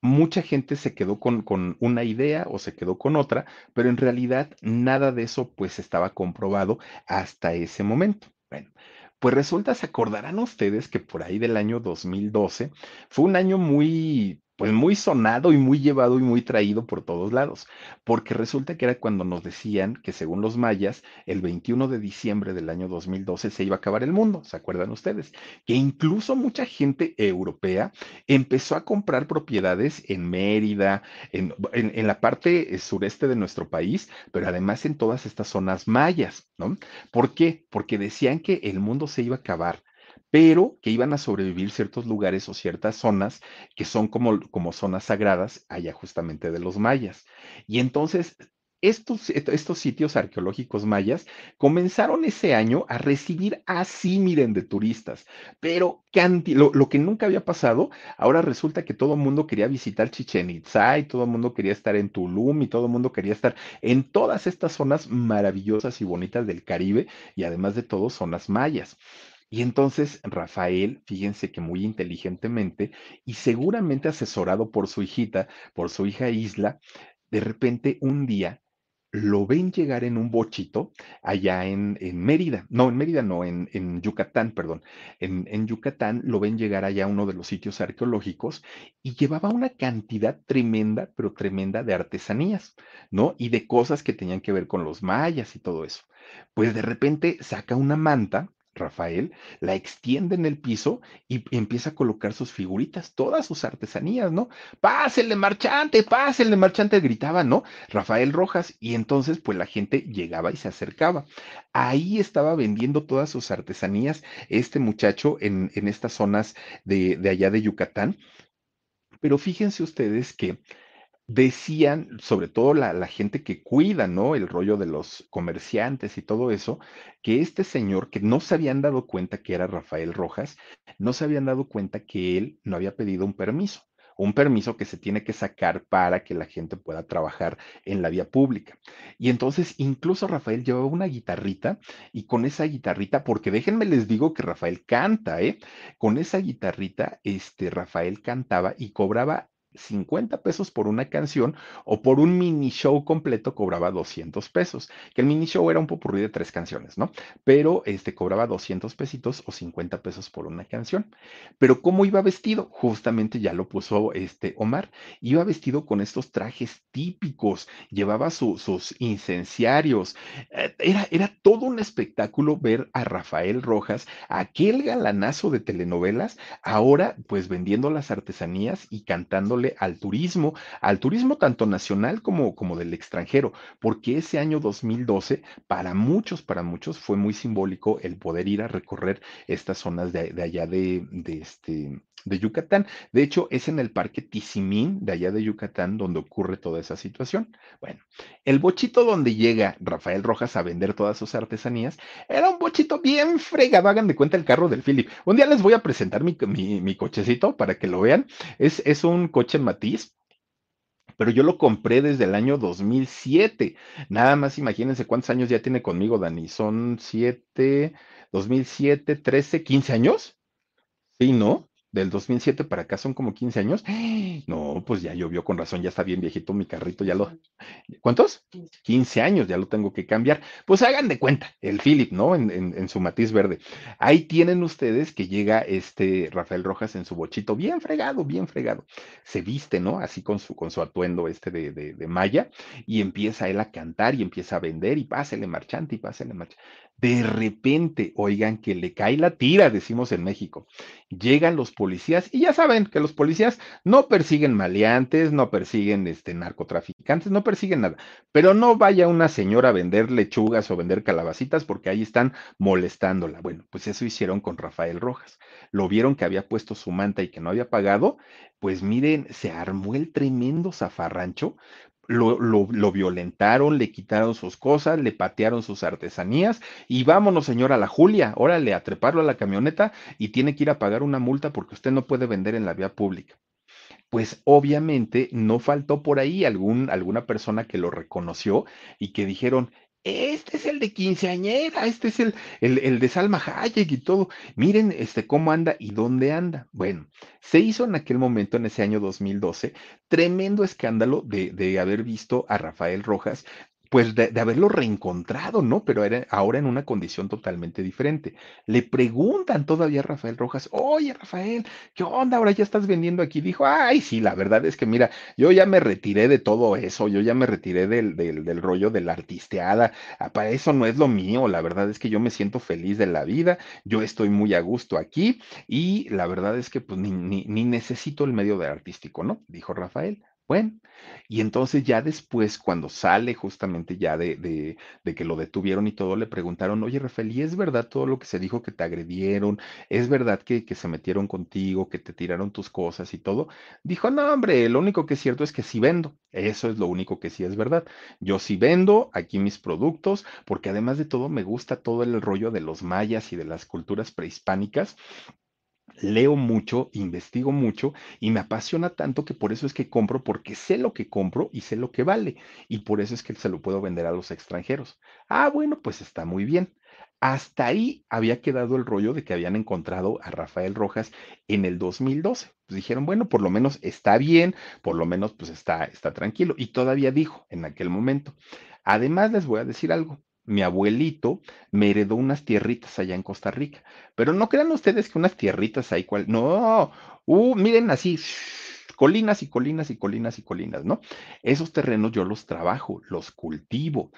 Mucha gente se quedó con, con una idea o se quedó con otra, pero en realidad nada de eso pues estaba comprobado hasta ese momento. Bueno, pues resulta, se acordarán ustedes que por ahí del año 2012 fue un año muy, pues muy sonado y muy llevado y muy traído por todos lados, porque resulta que era cuando nos decían que según los mayas, el 21 de diciembre del año 2012 se iba a acabar el mundo, ¿se acuerdan ustedes? Que incluso mucha gente europea empezó a comprar propiedades en Mérida, en, en, la parte eh, sureste de nuestro país, pero además en todas estas zonas mayas, ¿no? ¿Por qué? Porque decían que el mundo se iba a acabar pero que iban a sobrevivir ciertos lugares o ciertas zonas que son como, como zonas sagradas allá justamente de los mayas. Y entonces estos, estos, sitios arqueológicos mayas comenzaron ese año a recibir así, miren, de turistas, pero lo, lo, que nunca había pasado, ahora resulta que todo el mundo quería visitar Chichen Itza y todo el mundo quería estar en Tulum y todo el mundo quería estar en todas estas zonas maravillosas y bonitas del Caribe y además de todo zonas mayas. Y entonces Rafael, fíjense que muy inteligentemente y seguramente asesorado por su hijita, por su hija Isla, de repente un día lo ven llegar en un bochito allá en, Mérida, no, en Mérida no, en, en Yucatán, perdón, en, en, Yucatán lo ven llegar allá a uno de los sitios arqueológicos y llevaba una cantidad tremenda, pero tremenda de artesanías, ¿no? Y de cosas que tenían que ver con los mayas y todo eso. Pues de repente saca una manta Rafael, la extiende en el piso y empieza a colocar sus figuritas, todas sus artesanías, ¿no? Pásenle, marchante, pásenle, marchante, gritaba, ¿no? Rafael Rojas, y entonces pues la gente llegaba y se acercaba. Ahí estaba vendiendo todas sus artesanías este muchacho en, en estas zonas de, de allá de Yucatán. Pero fíjense ustedes que decían, sobre todo la, gente que cuida, ¿no? El rollo de los comerciantes y todo eso, que este señor, que no se habían dado cuenta que era Rafael Rojas, no se habían dado cuenta que él no había pedido un permiso, un permiso que se tiene que sacar para que la gente pueda trabajar en la vía pública. Y entonces incluso Rafael llevaba una guitarrita y con esa guitarrita, porque déjenme les digo que Rafael canta, ¿eh? Con esa guitarrita, este, Rafael cantaba y cobraba 50 pesos por una canción o por un mini show completo cobraba 200 pesos, que el mini show era un popurrí de tres canciones, ¿no? Pero este cobraba 200 pesitos o 50 pesos por una canción. Pero ¿cómo iba vestido? Justamente ya lo puso este Omar. Iba vestido con estos trajes típicos, llevaba sus incenciarios. Eh, era, era todo un espectáculo ver a Rafael Rojas, aquel galanazo de telenovelas, ahora pues vendiendo las artesanías y cantando al turismo, al turismo tanto nacional como, como del extranjero, porque ese año 2012 para muchos, para muchos fue muy simbólico el poder ir a recorrer estas zonas de, allá de, de, este, de Yucatán. De hecho, es en el parque Tizimín de allá de Yucatán donde ocurre toda esa situación. Bueno, el bochito donde llega Rafael Rojas a vender todas sus artesanías era un bochito bien fregado. Hagan de cuenta el carro del Philip. Un día les voy a presentar mi, mi, cochecito para que lo vean. Es, es un coche Matiz pero yo lo compré desde el año 2007. Nada más imagínense cuántos años ya tiene conmigo, Dani. Son 7, 2007, 13, 15 años. Sí, ¿no? Del 2007 para acá son como 15 años. No, pues ya llovió con razón, ya está bien viejito mi carrito, ya lo... ¿Cuántos? 15 años, ya lo tengo que cambiar. Pues hagan de cuenta, el Philip, ¿no? En, en, su matiz verde. Ahí tienen ustedes que llega este Rafael Rojas en su bochito, bien fregado, bien fregado. Se viste, ¿no? Así con su, con su atuendo este de, de, de malla y empieza él a cantar y empieza a vender y pásele marchante y pásele marchante. De repente, oigan que le cae la tira, decimos en México. Llegan los policías y ya saben que los policías no persiguen maleantes, no persiguen este, narcotraficantes, no persiguen nada. Pero no vaya una señora a vender lechugas o vender calabacitas porque ahí están molestándola. Bueno, pues eso hicieron con Rafael Rojas. Lo vieron que había puesto su manta y que no había pagado. Pues miren, se armó el tremendo zafarrancho lo, violentaron, le quitaron sus cosas, le patearon sus artesanías y vámonos, señora la Julia, órale, a treparlo a la camioneta y tiene que ir a pagar una multa porque usted no puede vender en la vía pública. Pues obviamente no faltó por ahí algún, alguna persona que lo reconoció y que dijeron, este es el de quinceañera, este es el, el, de Salma Hayek y todo. Miren este, cómo anda y dónde anda. Bueno, se hizo en aquel momento, en ese año 2012, tremendo escándalo de, de haber visto a Rafael Rojas pues de, haberlo reencontrado, ¿no? Pero era ahora en una condición totalmente diferente. Le preguntan todavía a Rafael Rojas, oye Rafael, ¿qué onda? Ahora ya estás vendiendo aquí. Dijo, ay, sí, la verdad es que mira, yo ya me retiré de todo eso, yo ya me retiré del, rollo de la artisteada, ah, para eso no es lo mío, la verdad es que yo me siento feliz de la vida, yo estoy muy a gusto aquí y la verdad es que pues ni, ni necesito el medio de artístico, ¿no? Dijo Rafael. Bueno, y entonces ya después, cuando sale justamente ya de, de, que lo detuvieron y todo, le preguntaron, oye, Rafael, ¿y es verdad todo lo que se dijo que te agredieron? ¿Es verdad que, que se metieron contigo, que te tiraron tus cosas y todo? Dijo, no, hombre, lo único que es cierto es que sí vendo. Eso es lo único que sí es verdad. Yo sí vendo aquí mis productos, porque además de todo me gusta todo el rollo de los mayas y de las culturas prehispánicas leo mucho, investigo mucho y me apasiona tanto que por eso es que compro, porque sé lo que compro y sé lo que vale. Y por eso es que se lo puedo vender a los extranjeros. Ah, bueno, pues está muy bien. Hasta ahí había quedado el rollo de que habían encontrado a Rafael Rojas en el 2012. Pues dijeron, bueno, por lo menos está bien, por lo menos pues está, está tranquilo. Y todavía dijo en aquel momento. Además les voy a decir algo mi abuelito me heredó unas tierritas allá en Costa Rica. Pero no crean ustedes que unas tierritas ahí cual. No, uh, miren así, colinas y colinas y colinas y colinas, ¿no? Esos terrenos yo los trabajo, los cultivo,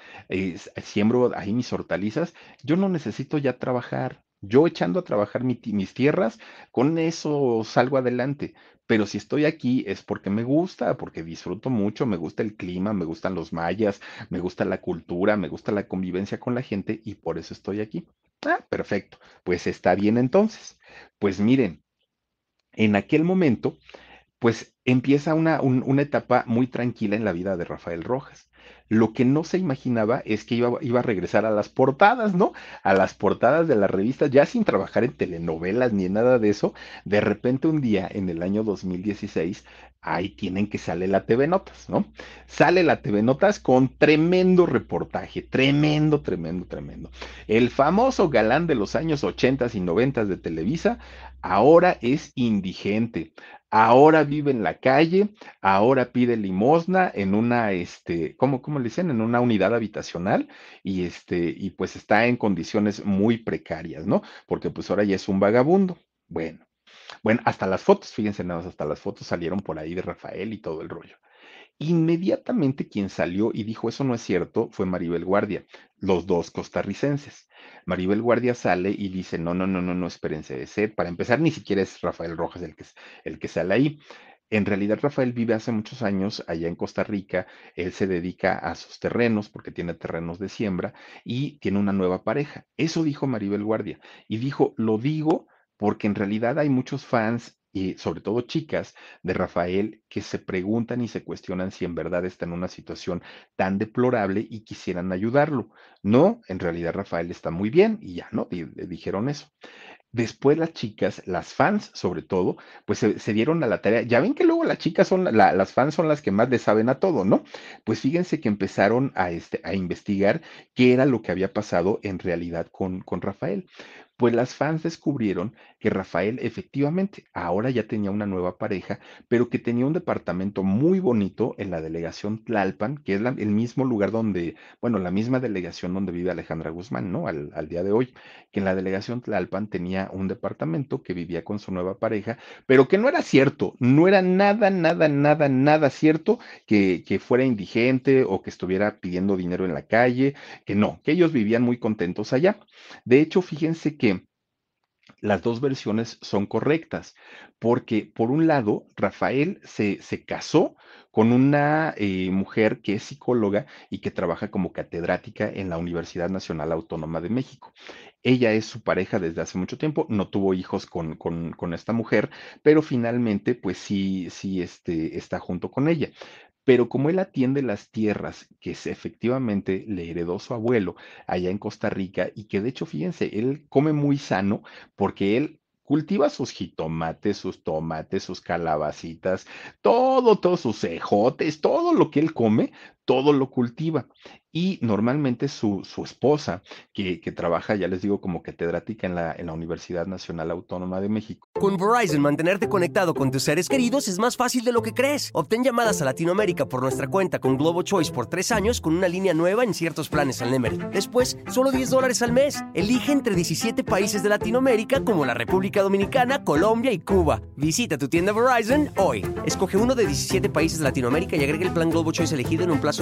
siembro ahí mis hortalizas. Yo no necesito ya trabajar. Yo echando a trabajar mis tierras, con eso salgo adelante. Pero si estoy aquí es porque me gusta, porque disfruto mucho, me gusta el clima, me gustan los mayas, me gusta la cultura, me gusta la convivencia con la gente y por eso estoy aquí. Ah, perfecto. Pues está bien entonces. Pues miren, en aquel momento, pues empieza una, una etapa muy tranquila en la vida de Rafael Rojas. Lo que no se imaginaba es que iba, iba, a regresar a las portadas, ¿no? A las portadas de las revistas, ya sin trabajar en telenovelas ni en nada de eso. De repente un día, en el año 2016, ahí tienen que sale la TV Notas, ¿no? Sale la TV Notas con tremendo reportaje, tremendo, tremendo, tremendo. El famoso galán de los años 80 y 90 de Televisa ahora es indigente ahora vive en la calle, ahora pide limosna en una, este, ¿cómo, cómo le dicen? En una unidad habitacional y este, y pues está en condiciones muy precarias, ¿no? Porque pues ahora ya es un vagabundo. Bueno, bueno, hasta las fotos, fíjense nada más, hasta las fotos salieron por ahí de Rafael y todo el rollo. Inmediatamente quien salió y dijo eso no es cierto fue Maribel Guardia, los dos costarricenses. Maribel Guardia sale y dice, no, no, no, no, no, espérense de ser. Para empezar, ni siquiera es Rafael Rojas el que, el que sale ahí. En realidad, Rafael vive hace muchos años allá en Costa Rica. Él se dedica a sus terrenos porque tiene terrenos de siembra y tiene una nueva pareja. Eso dijo Maribel Guardia. Y dijo, lo digo porque en realidad hay muchos fans y sobre todo chicas de Rafael que se preguntan y se cuestionan si en verdad está en una situación tan deplorable y quisieran ayudarlo. No, en realidad Rafael está muy bien y ya, ¿no? dijeron eso. Después las chicas, las fans sobre todo, pues se, dieron a la tarea. Ya ven que luego las chicas son, las fans son las que más le saben a todo, ¿no? Pues fíjense que empezaron a, este, a investigar qué era lo que había pasado en realidad con, con Rafael. Pues las fans descubrieron que Rafael efectivamente ahora ya tenía una nueva pareja, pero que tenía un departamento muy bonito en la delegación Tlalpan, que es el mismo lugar donde, bueno, la misma delegación donde vive Alejandra Guzmán, ¿no? Al, al, día de hoy, que en la delegación Tlalpan tenía un departamento que vivía con su nueva pareja, pero que no era cierto, no era nada, nada, nada, nada cierto que, que fuera indigente o que estuviera pidiendo dinero en la calle, que no, que ellos vivían muy contentos allá. De hecho, fíjense que las dos versiones son correctas, porque por un lado, Rafael se, se casó con una eh, mujer que es psicóloga y que trabaja como catedrática en la Universidad Nacional Autónoma de México. Ella es su pareja desde hace mucho tiempo, no tuvo hijos con, con, con esta mujer, pero finalmente, pues sí, sí este, está junto con ella. Pero como él atiende las tierras que efectivamente le heredó su abuelo allá en Costa Rica y que de hecho, fíjense, él come muy sano porque él cultiva sus jitomates, sus tomates, sus calabacitas, todo, todos sus ejotes, todo lo que él come, todo lo cultiva. Y normalmente su, su esposa, que, que, trabaja, ya les digo, como catedrática en la, en la Universidad Nacional Autónoma de México. Con Verizon, mantenerte conectado con tus seres queridos es más fácil de lo que crees. Obtén llamadas a Latinoamérica por nuestra cuenta con Globo Choice por tres años con una línea nueva en ciertos planes al Nemery. Después, solo 10 dólares al mes. Elige entre 17 países de Latinoamérica como la República Dominicana, Colombia y Cuba. Visita tu tienda Verizon hoy. Escoge uno de 17 países de Latinoamérica y agrega el plan Globo Choice elegido en un plazo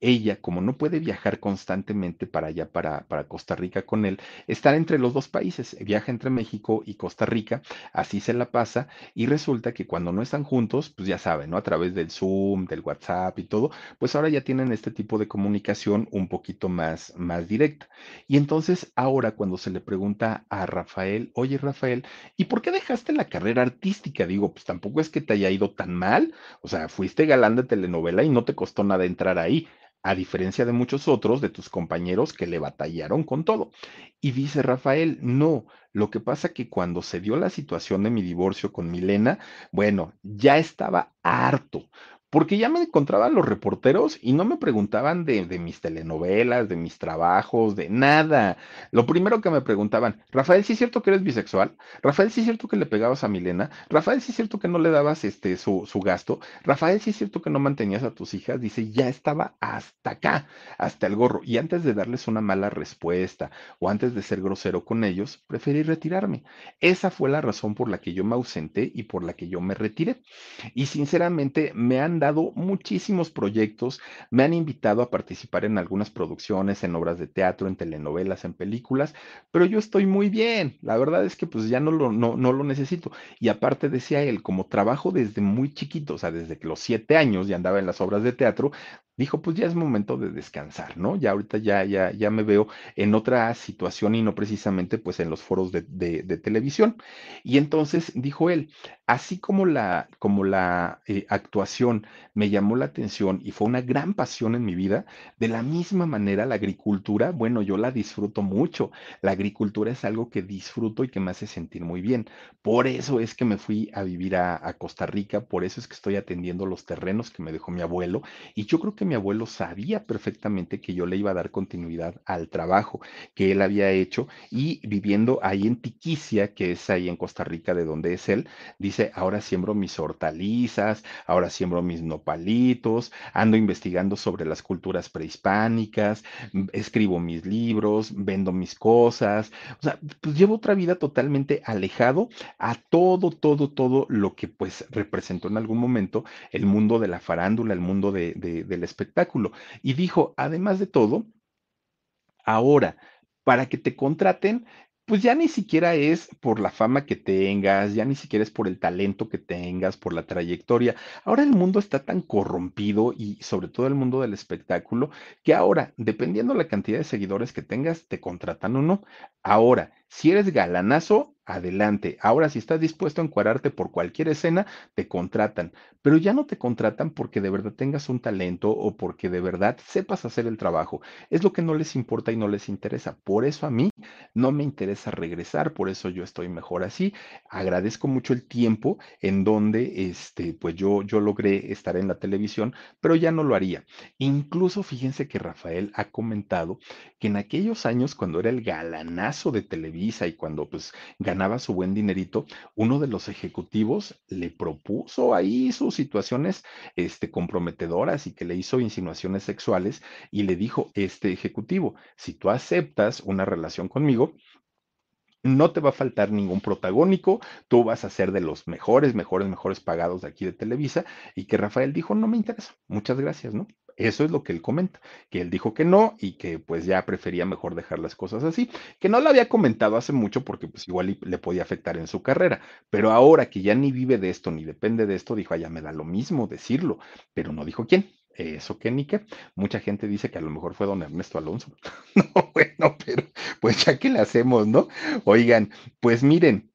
Ella, como no puede viajar constantemente para allá, para, para Costa Rica con él, está entre los dos países, viaja entre México y Costa Rica, así se la pasa, y resulta que cuando no están juntos, pues ya saben, ¿no? A través del Zoom, del WhatsApp y todo, pues ahora ya tienen este tipo de comunicación un poquito más, más directa. Y entonces ahora cuando se le pregunta a Rafael, oye Rafael, ¿y por qué dejaste la carrera artística? Digo, pues tampoco es que te haya ido tan mal, o sea, fuiste galán de telenovela y no te costó nada entrar ahí a diferencia de muchos otros de tus compañeros que le batallaron con todo. Y dice Rafael, no, lo que pasa que cuando se dio la situación de mi divorcio con Milena, bueno, ya estaba harto, porque ya me encontraban los reporteros y no me preguntaban de, mis telenovelas, de mis trabajos, de nada. Lo primero que me preguntaban, Rafael, ¿sí es cierto que eres bisexual? Rafael, ¿sí es cierto que le pegabas a Milena? Rafael, ¿sí es cierto que no le dabas este, su, su gasto? Rafael, ¿sí es cierto que no mantenías a tus hijas? Dice, ya estaba hasta acá, hasta el gorro. Y antes de darles una mala respuesta o antes de ser grosero con ellos, preferí retirarme. Esa fue la razón por la que yo me ausenté y por la que yo me retiré. Y sinceramente me han muchísimos proyectos, me han invitado a participar en algunas producciones, en obras de teatro, en telenovelas, en películas, pero yo estoy muy bien. La verdad es que pues ya no lo, no, no lo necesito. Y aparte decía él, como trabajo desde muy chiquito, o sea, desde que los siete años ya andaba en las obras de teatro, dijo, pues ya es momento de descansar, ¿no? Ya ahorita ya, ya, ya me veo en otra situación y no precisamente pues en los foros de, de, televisión. Y entonces dijo él, así como la, como la eh, actuación me llamó la atención y fue una gran pasión en mi vida, de la misma manera la agricultura, bueno, yo la disfruto mucho. La agricultura es algo que disfruto y que me hace sentir muy bien. Por eso es que me fui a vivir a, a Costa Rica, por eso es que estoy atendiendo los terrenos que me dejó mi abuelo y yo creo que mi abuelo sabía perfectamente que yo le iba a dar continuidad al trabajo que él había hecho y viviendo ahí en Tiquicia, que es ahí en Costa Rica de donde es él, dice, ahora siembro mis hortalizas, ahora siembro mis nopalitos, ando investigando sobre las culturas prehispánicas, escribo mis libros, vendo mis cosas, o sea, pues llevo otra vida totalmente alejado a todo, todo, todo lo que pues representó en algún momento el mundo de la farándula, el mundo de, de, espectáculo. Y dijo, además de todo, ahora, para que te contraten, pues ya ni siquiera es por la fama que tengas, ya ni siquiera es por el talento que tengas, por la trayectoria. Ahora el mundo está tan corrompido y sobre todo el mundo del espectáculo que ahora, dependiendo la cantidad de seguidores que tengas, te contratan o no. Ahora, si eres galanazo, adelante. Ahora, si estás dispuesto a encuadrarte por cualquier escena, te contratan, pero ya no te contratan porque de verdad tengas un talento o porque de verdad sepas hacer el trabajo. Es lo que no les importa y no les interesa. Por eso a mí no me interesa regresar, por eso yo estoy mejor así. Agradezco mucho el tiempo en donde este pues yo yo logré estar en la televisión, pero ya no lo haría. Incluso fíjense que Rafael ha comentado que en aquellos años cuando era el galanazo de televisión y cuando pues ganaba su buen dinerito, uno de los ejecutivos le propuso ahí sus situaciones este, comprometedoras y que le hizo insinuaciones sexuales y le dijo, este ejecutivo, si tú aceptas una relación conmigo, no te va a faltar ningún protagónico, tú vas a ser de los mejores, mejores, mejores pagados de aquí de Televisa, y que Rafael dijo, no me interesa, muchas gracias, ¿no? Eso es lo que él comenta, que él dijo que no y que pues ya prefería mejor dejar las cosas así, que no lo había comentado hace mucho porque pues igual le podía afectar en su carrera, pero ahora que ya ni vive de esto ni depende de esto, dijo, ya me da lo mismo decirlo, pero no dijo quién. Eso que ni qué. Mucha gente dice que a lo mejor fue don Ernesto Alonso. no, bueno, pero pues ya que le hacemos, ¿no? Oigan, pues miren,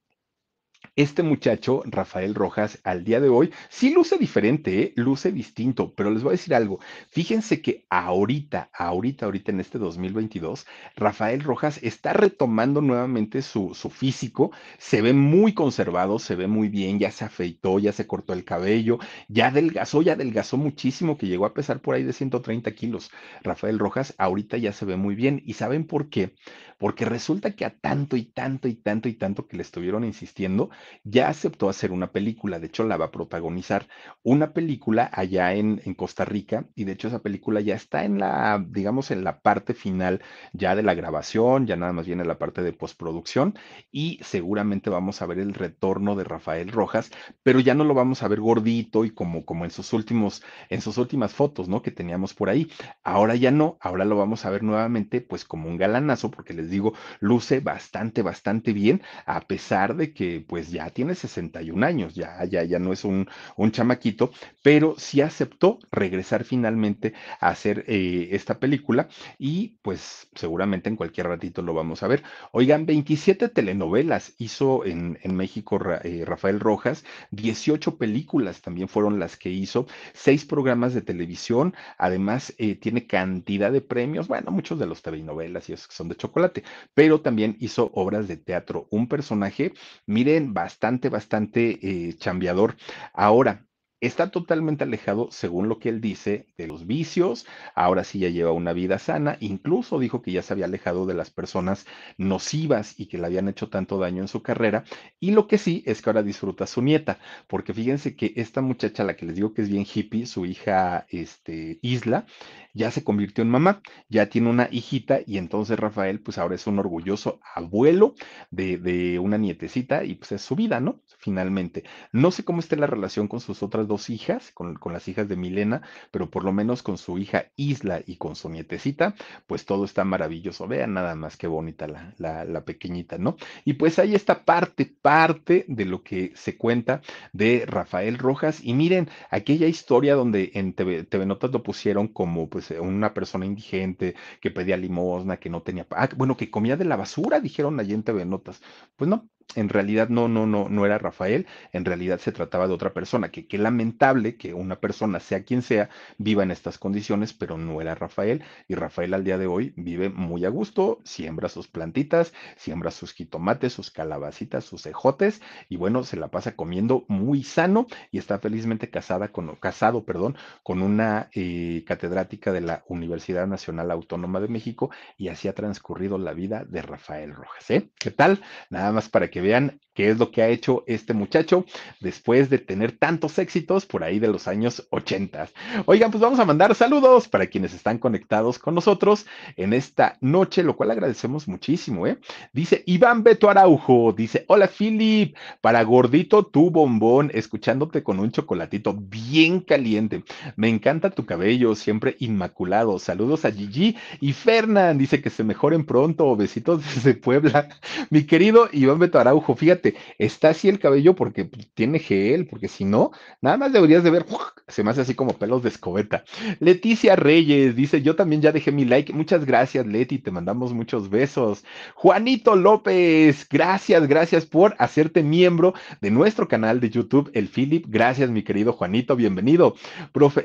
este muchacho, Rafael Rojas, al día de hoy, sí luce diferente, ¿eh? luce distinto, pero les voy a decir algo. Fíjense que ahorita, ahorita, ahorita en este 2022, Rafael Rojas está retomando nuevamente su, su físico, se ve muy conservado, se ve muy bien, ya se afeitó, ya se cortó el cabello, ya adelgazó, ya adelgazó muchísimo, que llegó a pesar por ahí de 130 kilos. Rafael Rojas ahorita ya se ve muy bien. ¿Y saben por qué? Porque resulta que a tanto y tanto y tanto y tanto que le estuvieron insistiendo, ya aceptó hacer una película, de hecho la va a protagonizar una película allá en, en Costa Rica y de hecho esa película ya está en la, digamos, en la parte final ya de la grabación, ya nada más viene la parte de postproducción y seguramente vamos a ver el retorno de Rafael Rojas, pero ya no lo vamos a ver gordito y como, como en sus últimos, en sus últimas fotos, ¿no? Que teníamos por ahí. Ahora ya no, ahora lo vamos a ver nuevamente pues como un galanazo, porque les digo, luce bastante, bastante bien, a pesar de que pues ya tiene 61 años, ya, ya, ya no es un, un chamaquito, pero sí aceptó regresar finalmente a hacer eh, esta película y pues seguramente en cualquier ratito lo vamos a ver. Oigan, 27 telenovelas hizo en, en México eh, Rafael Rojas, 18 películas también fueron las que hizo, seis programas de televisión, además eh, tiene cantidad de premios, bueno, muchos de los TV novelas y esos que son de chocolate, pero también hizo obras de teatro, un personaje, miren, bastante, bastante eh, chambeador. Ahora, está totalmente alejado, según lo que él dice, de los vicios, ahora sí ya lleva una vida sana, incluso dijo que ya se había alejado de las personas nocivas y que le habían hecho tanto daño en su carrera, y lo que sí es que ahora disfruta a su nieta, porque fíjense que esta muchacha, la que les digo que es bien hippie, su hija este, Isla, ya se convirtió en mamá, ya tiene una hijita y entonces Rafael pues ahora es un orgulloso abuelo de, de una nietecita y pues es su vida, ¿no? Finalmente. No sé cómo esté la relación con sus otras dos hijas, con, con, las hijas de Milena, pero por lo menos con su hija Isla y con su nietecita, pues todo está maravilloso. Vean nada más qué bonita la, la, pequeñita, ¿no? Y pues ahí está parte, parte de lo que se cuenta de Rafael Rojas. Y miren, aquella historia donde en TV, TV Notas lo pusieron como pues una persona indigente que pedía limosna, que no tenía, ah, bueno, que comía de la basura, dijeron allí en TV Notas. Pues no, en realidad no, no, no, no era Rafael, en realidad se trataba de otra persona, que qué lamentable que una persona, sea quien sea, viva en estas condiciones, pero no era Rafael, y Rafael al día de hoy vive muy a gusto, siembra sus plantitas, siembra sus jitomates, sus calabacitas, sus ejotes, y bueno, se la pasa comiendo muy sano y está felizmente casada con, casado, perdón, con una eh, catedrática de la Universidad Nacional Autónoma de México, y así ha transcurrido la vida de Rafael Rojas, ¿eh? ¿Qué tal? Nada más para que vean qué es lo que ha hecho este muchacho después de tener tantos éxitos por ahí de los años 80. Oigan, pues vamos a mandar saludos para quienes están conectados con nosotros en esta noche, lo cual agradecemos muchísimo, ¿eh? Dice Iván Beto Araujo, dice, hola Philip, para gordito tu bombón, escuchándote con un chocolatito bien caliente. Me encanta tu cabello, siempre inmaculado. Saludos a Gigi y Fernán, dice que se mejoren pronto, besitos desde Puebla. Mi querido Iván Beto Araujo, fíjate, está así el cabello porque pues, tiene gel, porque si no, nada más deberías de ver, se me hace así como pelos de escobeta. Leticia Reyes dice, yo también ya dejé mi like, muchas gracias Leti, te mandamos muchos besos. Juanito López, gracias, gracias por hacerte miembro de nuestro canal de YouTube, el Philip, gracias mi querido Juanito, bienvenido.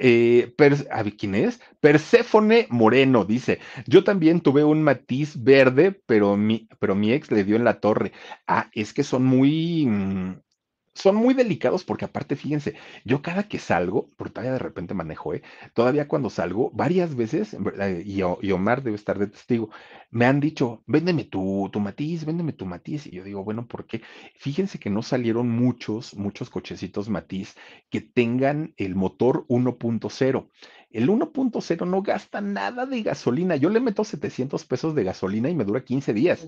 Eh, ¿quién es? Perséfone Moreno dice, yo también tuve un matiz verde, pero mi, pero mi ex le dio en la torre. Ah, es que son mm, son muy delicados porque aparte, fíjense, yo cada que salgo, porque todavía de repente manejo, ¿eh? todavía cuando salgo, varias veces, y, y, Omar debe estar de testigo, me han dicho, véndeme tu, tu matiz, véndeme tu matiz. Y yo digo, bueno, ¿por qué? Fíjense que no salieron muchos, muchos cochecitos matiz que tengan el motor 1.0. El 1.0 no gasta nada de gasolina. Yo le meto 700 pesos de gasolina y me dura 15 días.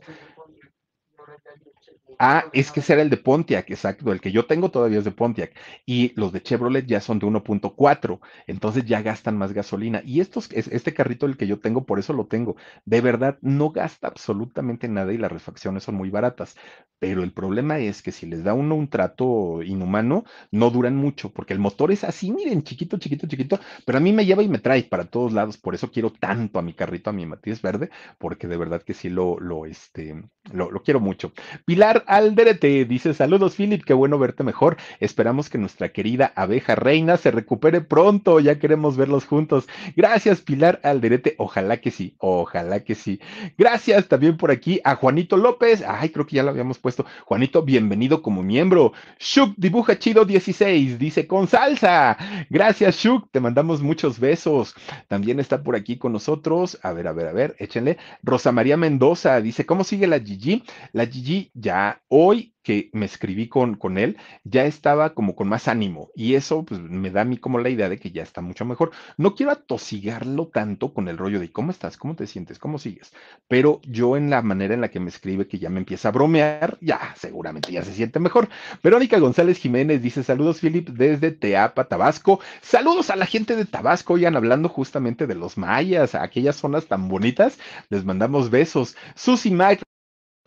Ah, es que ese era el de Pontiac, exacto. El que yo tengo todavía es de Pontiac. Y los de Chevrolet ya son de 1.4. Entonces ya gastan más gasolina. Y estos, este carrito, el que yo tengo, por eso lo tengo. De verdad, no gasta absolutamente nada y las refacciones son muy baratas. Pero el problema es que si les da uno un trato inhumano, no duran mucho. Porque el motor es así, miren, chiquito, chiquito, chiquito. Pero a mí me lleva y me trae para todos lados. Por eso quiero tanto a mi carrito, a mi matiz verde. Porque de verdad que sí lo, lo, este, lo, lo quiero mucho. Pilar Alderete dice: Saludos, Philip, qué bueno verte mejor. Esperamos que nuestra querida abeja reina se recupere pronto. Ya queremos verlos juntos. Gracias, Pilar Alderete. Ojalá que sí, ojalá que sí. Gracias también por aquí a Juanito López. Ay, creo que ya lo habíamos puesto. Juanito, bienvenido como miembro. Shuk dibuja chido 16, dice con salsa. Gracias, Shuk. Te mandamos muchos besos. También está por aquí con nosotros. A ver, a ver, a ver, échenle. Rosa María Mendoza dice: ¿Cómo sigue la Gigi? La Gigi ya hoy que me escribí con, con él, ya estaba como con más ánimo y eso pues, me da a mí como la idea de que ya está mucho mejor. No quiero atosigarlo tanto con el rollo de cómo estás, cómo te sientes, cómo sigues, pero yo en la manera en la que me escribe que ya me empieza a bromear, ya seguramente ya se siente mejor. Verónica González Jiménez dice saludos Philip desde Teapa, Tabasco. Saludos a la gente de Tabasco, oigan, hablando justamente de los mayas, aquellas zonas tan bonitas, les mandamos besos. Susi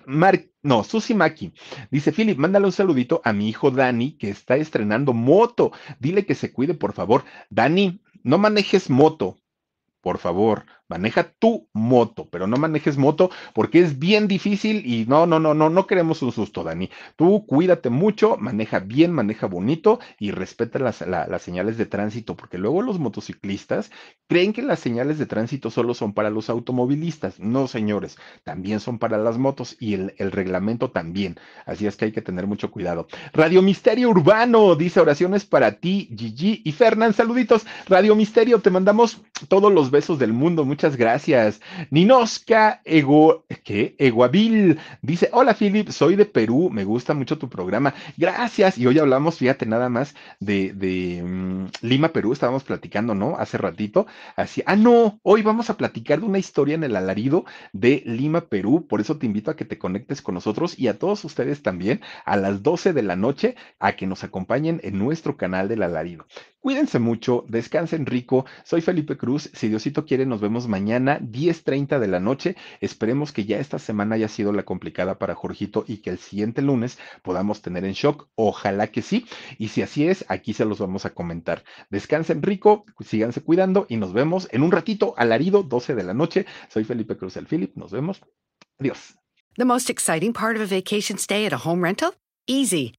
Mac no, Susi Maki. Dice, Philip, mándale un saludito a mi hijo Dani, que está estrenando moto. Dile que se cuide, por favor. Dani, no manejes moto, por favor. Maneja tu moto, pero no manejes moto porque es bien difícil y no, no, no, no, no queremos un susto, Dani. Tú cuídate mucho, maneja bien, maneja bonito y respeta las, las señales de tránsito, porque luego los motociclistas creen que las señales de tránsito solo son para los automovilistas. No, señores, también son para las motos y el, el reglamento también. Así es que hay que tener mucho cuidado. Radio Misterio Urbano dice oraciones para ti, Gigi y Fernán. Saluditos. Radio Misterio, te mandamos todos los besos del mundo muchas gracias. Ninoska Ego, ¿qué? Eguavil dice: Hola Philip, soy de Perú, me gusta mucho tu programa. Gracias. Y hoy hablamos, fíjate, nada más de, de um, Lima, Perú. Estábamos platicando, ¿no? Hace ratito. Así, ah, no, hoy vamos a platicar de una historia en el alarido de Lima, Perú. Por eso te invito a que te conectes con nosotros y a todos ustedes también a las 12 de la noche a que nos acompañen en nuestro canal del alarido. Cuídense mucho, descansen rico. Soy Felipe Cruz. Si Diosito quiere, nos vemos mañana 10.30 de la noche. Esperemos que ya esta semana haya sido la complicada para Jorgito y que el siguiente lunes podamos tener en shock. Ojalá que sí. Y si así es, aquí se los vamos a comentar. Descansen rico, síganse cuidando y nos vemos en un ratito alarido, 12 de la noche. Soy Felipe Cruz el Philip. Nos vemos. Adiós. The most exciting part of a vacation stay at a home rental? Easy.